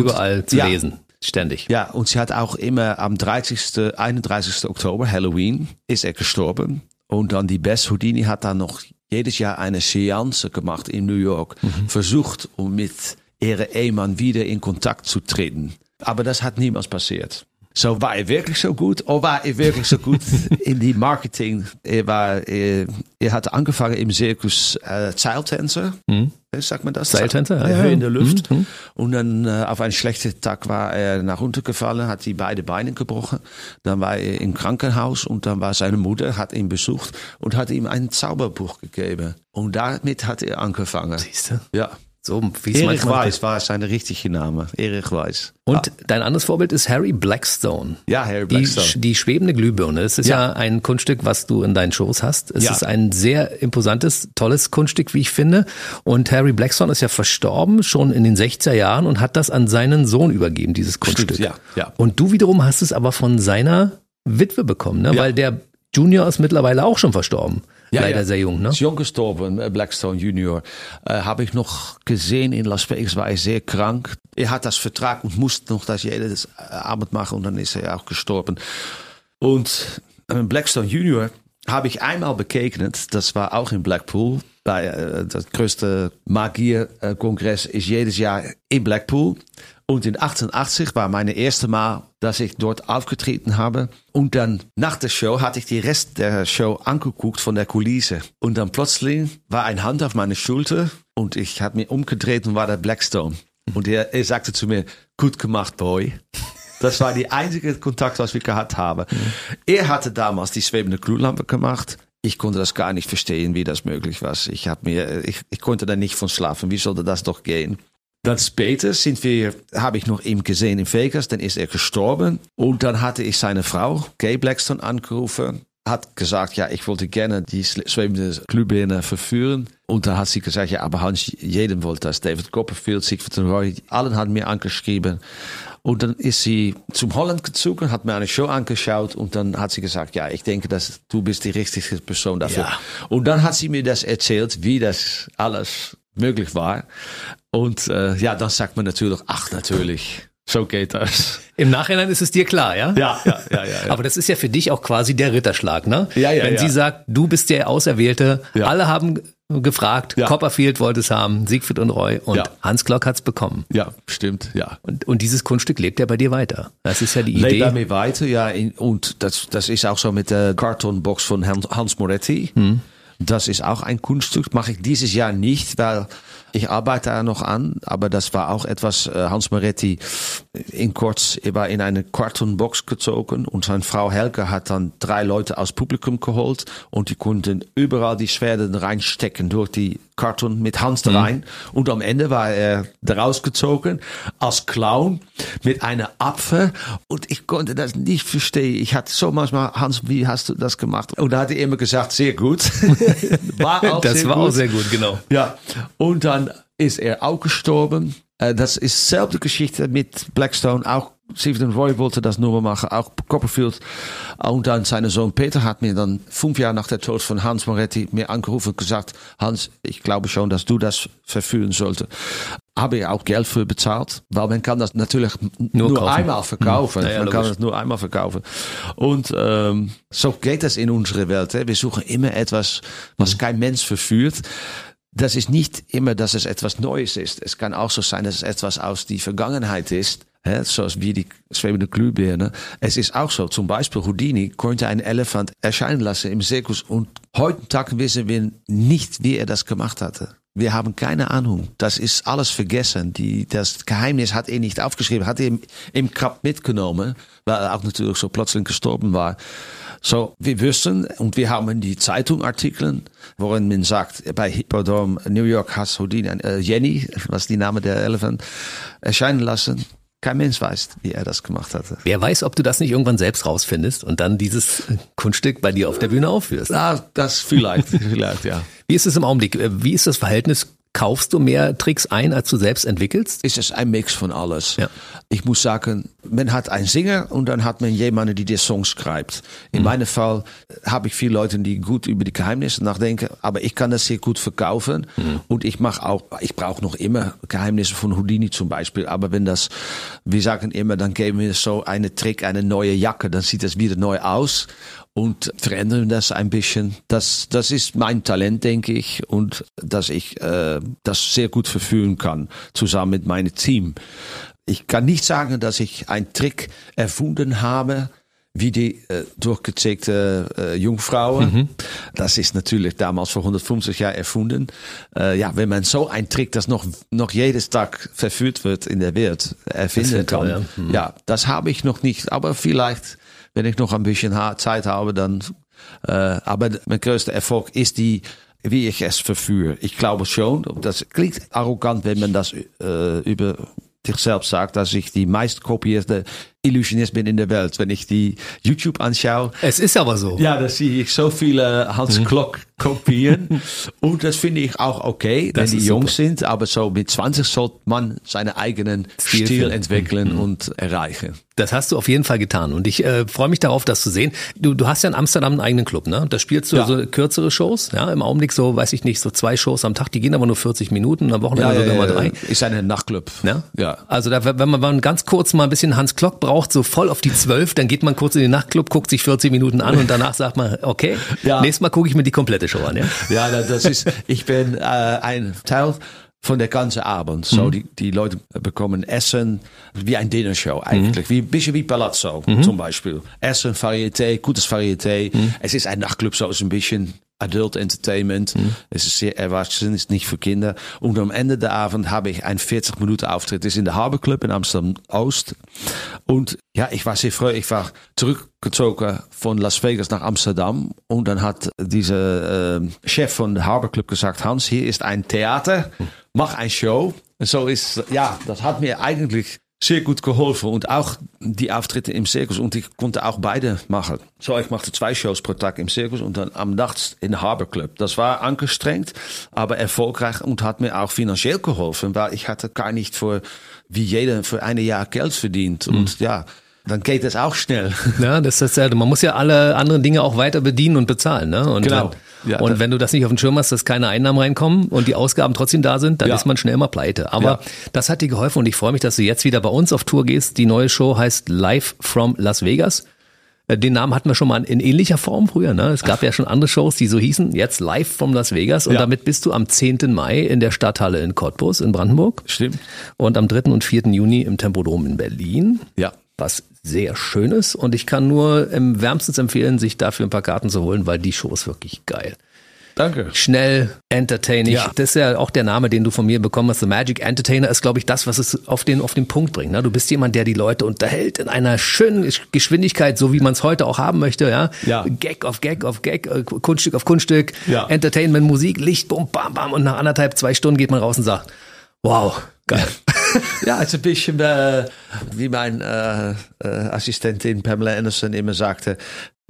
Überall zu ja, lesen. Ständig. ja, und sie hat auch immer am 30., 31. Oktober, Halloween, ist er gestorben. Und dann die Bess Houdini hat dann noch jedes Jahr eine Seance gemacht in New York. Versucht, um mit ihrem Ehemann wieder in Kontakt zu treten. Aber das hat niemals passiert. So war er wirklich so gut oder war er wirklich so gut [laughs] in die Marketing? Er war, er, er hat angefangen im Zirkus äh, Seiltänzer. Äh, Sagt man das? Seiltänzer, ja, in der Luft. Mhm. Und dann äh, auf einen schlechten Tag war er nach unten gefallen, hat die beide Beine gebrochen. Dann war er im Krankenhaus und dann war seine Mutter, hat ihn besucht und hat ihm ein Zauberbuch gegeben. Und damit hat er angefangen. Siehste? Ja. So, wie es Erich Weiss war sein richtiger Name. Erich Weiss. Und dein anderes Vorbild ist Harry Blackstone. Ja, Harry Die, Blackstone. die schwebende Glühbirne. Das ist ja. Ja. ein Kunststück, was du in deinen Shows hast. Es Ja. ist ein sehr imposantes, tolles Kunststück, wie ich finde. Und Harry Blackstone ist ja verstorben, schon in den 60er Jahren und hat das an seinen Sohn übergeben, dieses Kunststück. ja, ja. Und du wiederum hast es aber von seiner Witwe bekommen, ne? Ja. weil der Junior ist mittlerweile auch schon verstorben. Ja, Leider ja. sehr jung, ne? Ist jong gestorben, äh, Blackstone Junior. Äh, Habe ich noch gesehen in Las Vegas, war er sehr krank. Er hat das Vertrag und musste noch das jedes Abend machen und dann ist er auch gestorben. Und äh, Blackstone Junior habe ich einmal bekegnet, das war auch in Blackpool. Bei, äh, das größte Magierkongress ist jedes Jahr in Blackpool. Und in 88 war meine erste Mal, dass ich dort aufgetreten habe. Und dann nach der Show hatte ich die Rest der Show angeguckt von der Kulisse. Und dann plötzlich war eine Hand auf meine Schulter und ich habe mich umgedreht und war der Blackstone. Und er, er sagte zu mir, gut gemacht, Boy. Das war die einzige Kontakt, was wir gehabt haben. Er hatte damals die schwebende Glühlampe gemacht. Ich konnte das gar nicht verstehen, wie das möglich war. Ich, hab mir, ich, ich konnte da nicht von schlafen. Wie sollte das doch gehen? Dann später sind wir, habe ich noch ihn gesehen in Vegas, dann ist er gestorben. Und dann hatte ich seine Frau, Gay Blackstone, angerufen, hat gesagt, ja, ich wollte gerne die schwebende Glühbirne verführen. Und dann hat sie gesagt, ja, aber Hans, jedem wollte das. David Copperfield, Siegfried und Roy, allen haben mir angeschrieben. Und dann ist sie zum Holland gezogen, hat mir eine Show angeschaut und dann hat sie gesagt, ja, ich denke, dass du bist die richtige Person dafür. Ja. Und dann hat sie mir das erzählt, wie das alles möglich war. Und äh, ja, dann sagt man natürlich, ach natürlich, so geht das. Im Nachhinein ist es dir klar, ja? Ja, ja, ja, ja. ja. Aber das ist ja für dich auch quasi der Ritterschlag, ne? Ja, ja, Wenn ja. sie sagt, du bist der Auserwählte, Ja. alle haben gefragt. Copperfield wollte es haben, Siegfried und Roy und. Hans Klock hat's bekommen. ja, stimmt, ja. Und, und dieses Kunststück lebt ja bei dir weiter. Das ist ja die Lebt Idee. bei mir weiter, ja. Und das, das ist auch so mit der Kartonbox von Hans, Hans Moretti. Das ist auch ein Kunststück. Mache ich dieses Jahr nicht, weil ich arbeite da noch an. Aber das war auch etwas, äh, Hans Moretti in kurz, er war in eine Kartonbox gezogen und seine Frau Helke hat dann drei Leute aus Publikum geholt und die konnten überall die Schwerter reinstecken durch die Karton mit Hans da rein. Und am Ende war er daraus gezogen als Clown mit einer Apfel und ich konnte das nicht verstehen. Ich hatte so manchmal, Hans, wie hast du das gemacht? Und da hat er immer gesagt, sehr gut. [laughs] [laughs] war auch das sehr war gut. auch sehr gut, genau. Ja, und dann ist er auch gestorben. Äh, Das ist selbe Geschichte mit Blackstone. Auch Stephen Roy wollte das nur machen, auch Copperfield. Und dann sein Sohn Peter hat mir dann fünf Jahre nach der Tod von Hans Moretti mir angerufen und gesagt, Hans, ich glaube schon, dass du das verführen sollte. Habe ich auch Geld für bezahlt, weil man kann das natürlich nur, Nur einmal verkaufen. Hm. Ja, ja, man kann das nur einmal verkaufen. Und ähm, so geht das in unserer Welt. Hè. Wir suchen immer etwas, was kein Mensch verführt. Das ist nicht immer, dass es etwas Neues ist. Es kann auch so sein, dass es etwas aus die Vergangenheit ist. Hè, zoals wie die schwebende Glühbirne. Es ist auch so, zum Beispiel Houdini konnte einen Elefant erscheinen lassen im Zirkus und heute Tag wissen wir nicht, wie er das gemacht hatte. Wir haben keine Ahnung. Das ist alles vergessen. Die, das Geheimnis hat er nicht aufgeschrieben, hat er im, im Grab mitgenommen, weil er auch natürlich so plötzlich gestorben war. So, wir wissen und wir haben die Zeitungartikeln, worin man sagt, bei Hippodrome New York has Houdini, äh, Jenny, was die Name der Elefant, erscheinen lassen. Kein Mensch weiß, wie er das gemacht hatte. Wer weiß, ob du das nicht irgendwann selbst rausfindest und dann dieses [laughs] Kunststück bei dir auf der Bühne aufführst. Ja, das vielleicht, [laughs] vielleicht, ja. Wie ist es im Augenblick? Wie ist das Verhältnis Kaufst du mehr Tricks ein, als du selbst entwickelst? Ist es ein Mix von alles. Ja. Ich muss sagen, man hat einen Singer und dann hat man jemanden, der die Songs schreibt. In mhm. meinem Fall habe ich viele Leute, die gut über die Geheimnisse nachdenken, aber ich kann das sehr gut verkaufen mhm. und ich mache auch, ich brauche noch immer Geheimnisse von Houdini zum Beispiel, aber wenn das, wir sagen immer, dann geben wir so eine Trick, eine neue Jacke, dann sieht das wieder neu aus und verändern das ein bisschen. Das, das ist mein Talent, denke ich, und dass ich äh, das sehr gut verführen kann, zusammen mit meinem Team. Ich kann nicht sagen, dass ich einen Trick erfunden habe, wie die äh, durchgezeigte äh, Jungfrau. Mhm. Das ist natürlich damals vor 150 Jahren erfunden. Äh, ja, wenn man so einen Trick, das noch, noch jedes Tag verführt wird in der Welt, erfinden kann. Toll, ja. Mhm. ja, das habe ich noch nicht, aber vielleicht wenn ich noch ein bisschen Zeit habe, dann. Äh, aber mein größter Erfolg ist die, wie ich es verführe. Ich glaube schon, das klingt arrogant, wenn man das äh, über sich selbst sagt, dass ich die meistkopierte Illusionist bin in der Welt. Wenn ich die YouTube anschaue. Es ist aber so. Ja, da sehe ich so viele Hans. Klock kopieren. Und das finde ich auch okay, das wenn die jung sind. Aber so mit 20 sollte man seinen eigenen Stil, Stil entwickeln mhm. und erreichen. Das hast du auf jeden Fall getan und ich äh, freue mich darauf, das zu sehen. Du, du hast ja in Amsterdam einen eigenen Club, ne? Da spielst du ja. so kürzere Shows, ja? Im Augenblick so, weiß ich nicht, so zwei Shows am Tag, die gehen aber nur 40 Minuten, am Wochenende ja, sogar ja, mal drei. Ist ein Nachtclub. Ja? ja. Also da, wenn man, wenn man ganz kurz mal ein bisschen Hans Klock braucht, braucht, so voll auf die zwölf, dann geht man kurz in den Nachtclub, guckt sich 40 Minuten an und danach sagt man, okay, ja. nächstes Mal gucke ich mir die komplette Show an. Ja, ja das ist, ich bin äh, ein Teil von der ganzen Abend. So, mhm. die, die Leute bekommen Essen wie ein Dinnershow eigentlich. Mhm. Wie, ein bisschen wie Palazzo mhm. zum Beispiel. Essen, Varieté, gutes Varieté. Mhm. Es ist ein Nachtclub, so ist ein bisschen Adult Entertainment. Mhm. Es ist sehr erwachsen, ist nicht für Kinder. Und am Ende der Abend habe ich ein 40 Minuten Auftritt. Das ist in der Harbor Club in Amsterdam Ost. Und ja, ich war sehr froh. Ich war zurückgezogen von Las Vegas nach Amsterdam. Und dann hat dieser äh, Chef von der Harbor Club gesagt, Hans, hier ist ein Theater. Mach ein Show. So ist, ja, das hat mir eigentlich sehr gut geholfen und auch die Auftritte im Zirkus und ich konnte auch beide machen. So, ich machte zwei Shows pro Tag im Zirkus und dann am Nachts in Harbor Club. Das war angestrengt, aber erfolgreich und hat mir auch finanziell geholfen, weil ich hatte gar nicht für, wie jeder, für ein Jahr Geld verdient mhm. und ja, dann geht es auch schnell. Ja, das ist ja, man muss ja alle anderen Dinge auch weiter bedienen und bezahlen, ne? Und genau. Wenn, ja, und wenn du das nicht auf den Schirm hast, dass keine Einnahmen reinkommen und die Ausgaben trotzdem da sind, dann ja. ist man schnell mal pleite. Aber ja. das hat dir geholfen und ich freue mich, dass du jetzt wieder bei uns auf Tour gehst. Die neue Show heißt Live from Las Vegas. Äh, den Namen hatten wir schon mal in ähnlicher Form früher. Ne? Es gab Ach. ja schon andere Shows, die so hießen. Jetzt live from Las Vegas. Und ja. damit bist du am 10. Mai in der Stadthalle in Cottbus in Brandenburg. Stimmt. Und am 3. und 4. Juni im Tempodrom in Berlin. Ja was sehr Schönes und ich kann nur im wärmstens empfehlen, sich dafür ein paar Karten zu holen, weil die Show ist wirklich geil. Danke. Schnell, entertaining. Ja. Das ist ja auch der Name, den du von mir bekommen hast. The Magic Entertainer ist, glaube ich, das, was es auf den, auf den Punkt bringt. Ne? Du bist jemand, der die Leute unterhält in einer schönen Geschwindigkeit, so wie man es heute auch haben möchte. Ja? ja. Gag auf Gag auf Gag, äh, Kunststück auf Kunststück, ja. Entertainment, Musik, Licht, bum, bam, bam. Und nach anderthalb, zwei Stunden geht man raus und sagt, wow, geil. [laughs] ja, het is een beetje uh, wie mijn uh, uh, Assistentin Pamela Anderson immer sagte.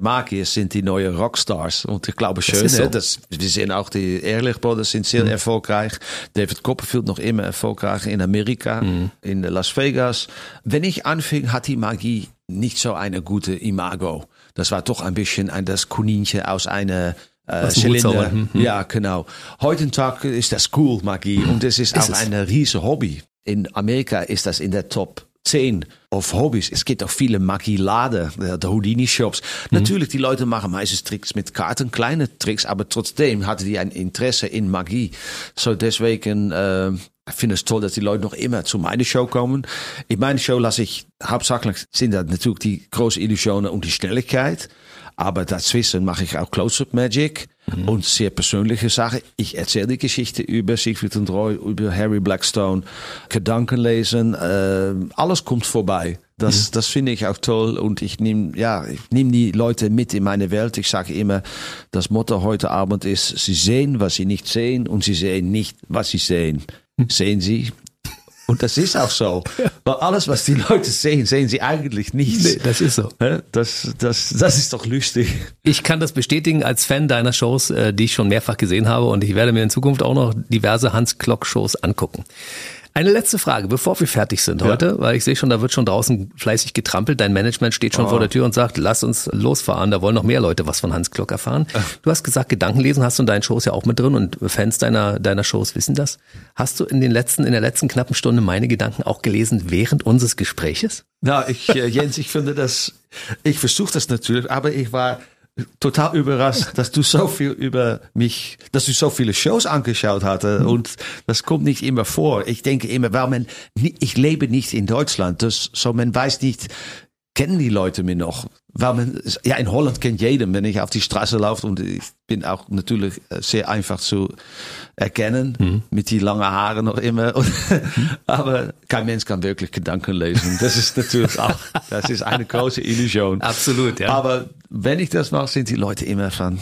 Magier sind die neue Rockstars. Und ich glaube schön, das so. wir sehen auch die Ehrlich Brothers sind sehr mhm. erfolgreich. David Copperfield noch immer erfolgreich in Amerika, mhm. in Las Vegas. Wenn ich anfing, hat die Magie nicht so eine gute Imago. Das war doch ein bisschen ein, das Kaninchen aus einer äh, Zylinder. Mhm. Ja, genau. Heute Tag ist das cool, Magie. Und es ist, ist auch es? ein riesen Hobby. In Amerika ist das in der Top 10 of Hobbys. Es gibt auch viele Magieladen, der Houdini-Shops. Mhm. Natürlich, die Leute machen meistens Tricks mit Karten, kleine Tricks, aber trotzdem hatten die ein Interesse in Magie. So deswegen, äh, Ich finde es toll, dass die Leute noch immer zu meiner Show kommen. In meiner Show lasse ich hauptsächlich sind das natürlich die großen Illusionen und die Schnelligkeit. Aber dazwischen mache ich auch Close-Up Magic mhm. und sehr persönliche Sachen. Ich erzähle die Geschichte über Siegfried und Roy, über Harry Blackstone, Gedanken lesen, äh, alles kommt vorbei. Das, mhm. das finde ich auch toll und ich nehme ja, ich nehme die Leute mit in meine Welt. Ich sage immer, das Motto heute Abend ist, sie sehen, was sie nicht sehen und sie sehen nicht, was sie sehen. Sehen Sie, und das ist auch so. Weil alles, was die Leute sehen, sehen sie eigentlich nicht. Nee, das ist so. Das, das, das ist doch lustig. Ich kann das bestätigen als Fan deiner Shows, äh, die ich schon mehrfach gesehen habe. Und ich werde mir in Zukunft auch noch diverse Hans-Klock-Shows angucken. Eine letzte Frage, bevor wir fertig sind heute, ja. weil ich sehe schon, da wird schon draußen fleißig getrampelt. Dein Management steht schon oh. vor der Tür und sagt, lass uns losfahren. Da wollen noch mehr Leute was von Hans Klock erfahren. Du hast gesagt, Gedankenlesen hast du in deinen Shows ja auch mit drin und Fans deiner, deiner Shows wissen das. Hast du in den letzten, in der letzten knappen Stunde meine Gedanken auch gelesen während unseres Gespräches? Ja, ich, äh, Jens, ich finde das, ich versuche das natürlich, aber ich war total überrascht, dass du so viel über mich, dass du so viele Shows angeschaut hatte mhm. und das kommt nicht immer vor. Ich denke immer, weil man, ich lebe nicht in Deutschland, das, so man weiß nicht, kennen die Leute mir noch? Weil man, ja, in Holland kennt jedem, wenn ich auf die Straße laufe und ich bin auch natürlich äh, sehr einfach zu erkennen, mhm. mit die langen Haaren noch immer. [laughs] aber kein Mensch kann wirklich Gedanken lesen. Das ist natürlich auch, das ist eine große Illusion. [laughs] Absolut, ja. Aber wenn ich das mache, sind die Leute immer von,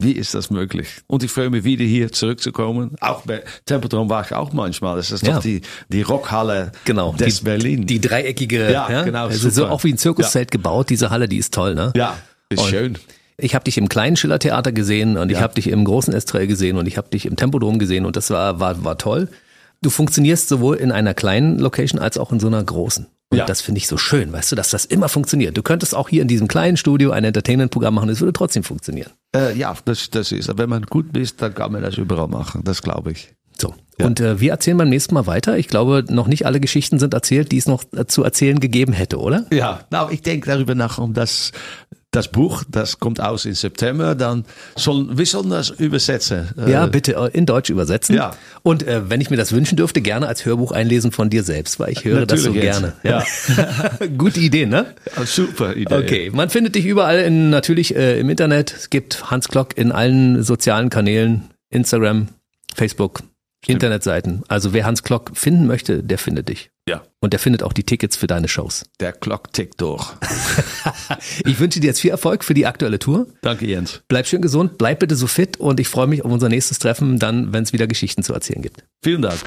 wie ist das möglich? Und ich freue mich wieder hier zurückzukommen. Auch bei Tempodrom war ich auch manchmal. Das ist ja. doch die, die Rockhalle genau, des die, Berlin. Die dreieckige, ja, ja? genau. Also so auch wie ein Zirkuszelt ja. gebaut. Diese Halle, die ist toll, ne? Ja, ist und schön. Ich habe dich im kleinen Schillertheater gesehen und ich habe dich im großen Estrell gesehen und ich habe dich im Tempodrom gesehen und das war, war, war toll. Du funktionierst sowohl in einer kleinen Location als auch in so einer großen. Und ja. das finde ich so schön, weißt du, dass das immer funktioniert. Du könntest auch hier in diesem kleinen Studio ein Entertainment-Programm machen, es würde trotzdem funktionieren. Äh, ja, das, das ist, wenn man gut ist, dann kann man das überall machen, das glaube ich. So. Ja. Und äh, wir erzählen beim nächsten Mal weiter. Ich glaube, noch nicht alle Geschichten sind erzählt, die es noch äh, zu erzählen gegeben hätte, oder? Ja, na, ich denke darüber nach, um das das Buch, das kommt aus im September, dann sollen wir sollen das übersetzen. Ja, bitte äh, in Deutsch übersetzen. Ja. Und äh, wenn ich mir das wünschen dürfte, gerne als Hörbuch einlesen von dir selbst, weil ich höre Natürlich das so jetzt. gerne. Ja. [laughs] Gute Idee, ne? Ja, super Idee. Okay, man findet dich überall in, natürlich äh, im Internet. Es gibt Hans Klock in allen sozialen Kanälen, Instagram, Facebook, Stimmt. Internetseiten. Also wer Hans Klock finden möchte, der findet dich. Ja. Und der findet auch die Tickets für deine Shows. Der Klock tickt durch. [laughs] ich wünsche dir jetzt viel Erfolg für die aktuelle Tour. Danke, Jens. Bleib schön gesund, bleib bitte so fit und ich freue mich auf unser nächstes Treffen, dann, wenn es wieder Geschichten zu erzählen gibt. Vielen Dank.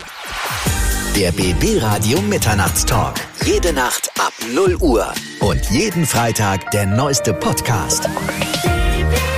Der BB Radio Mitternachtstalk. Jede Nacht ab 0 Uhr. Und jeden Freitag der neueste Podcast. BB